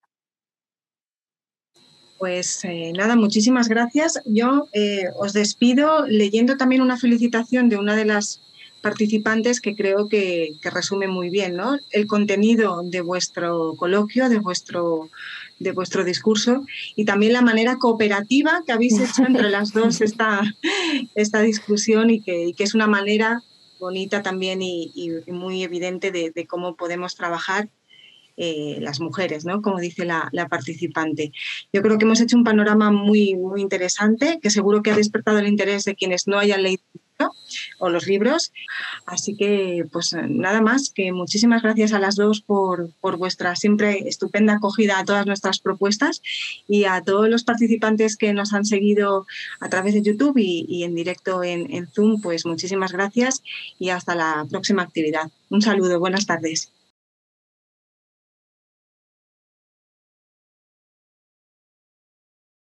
Pues eh, nada, muchísimas gracias. Yo eh, os despido leyendo también una felicitación de una de las participantes que creo que, que resume muy bien ¿no? el contenido de vuestro coloquio, de vuestro de vuestro discurso y también la manera cooperativa que habéis hecho entre las dos esta, esta discusión y que, es una manera bonita también y, muy evidente de, cómo podemos trabajar eh, las mujeres, ¿no? como dice la, participante. Yo creo que hemos hecho un panorama muy, muy interesante, que seguro que ha despertado el interés de quienes no hayan leído o los libros. Así que, pues nada más, que muchísimas gracias a las dos por, vuestra siempre estupenda acogida a todas nuestras propuestas y a todos los participantes que nos han seguido a través de YouTube y, en directo en Zoom, pues muchísimas gracias y hasta la próxima actividad. Un saludo, buenas tardes.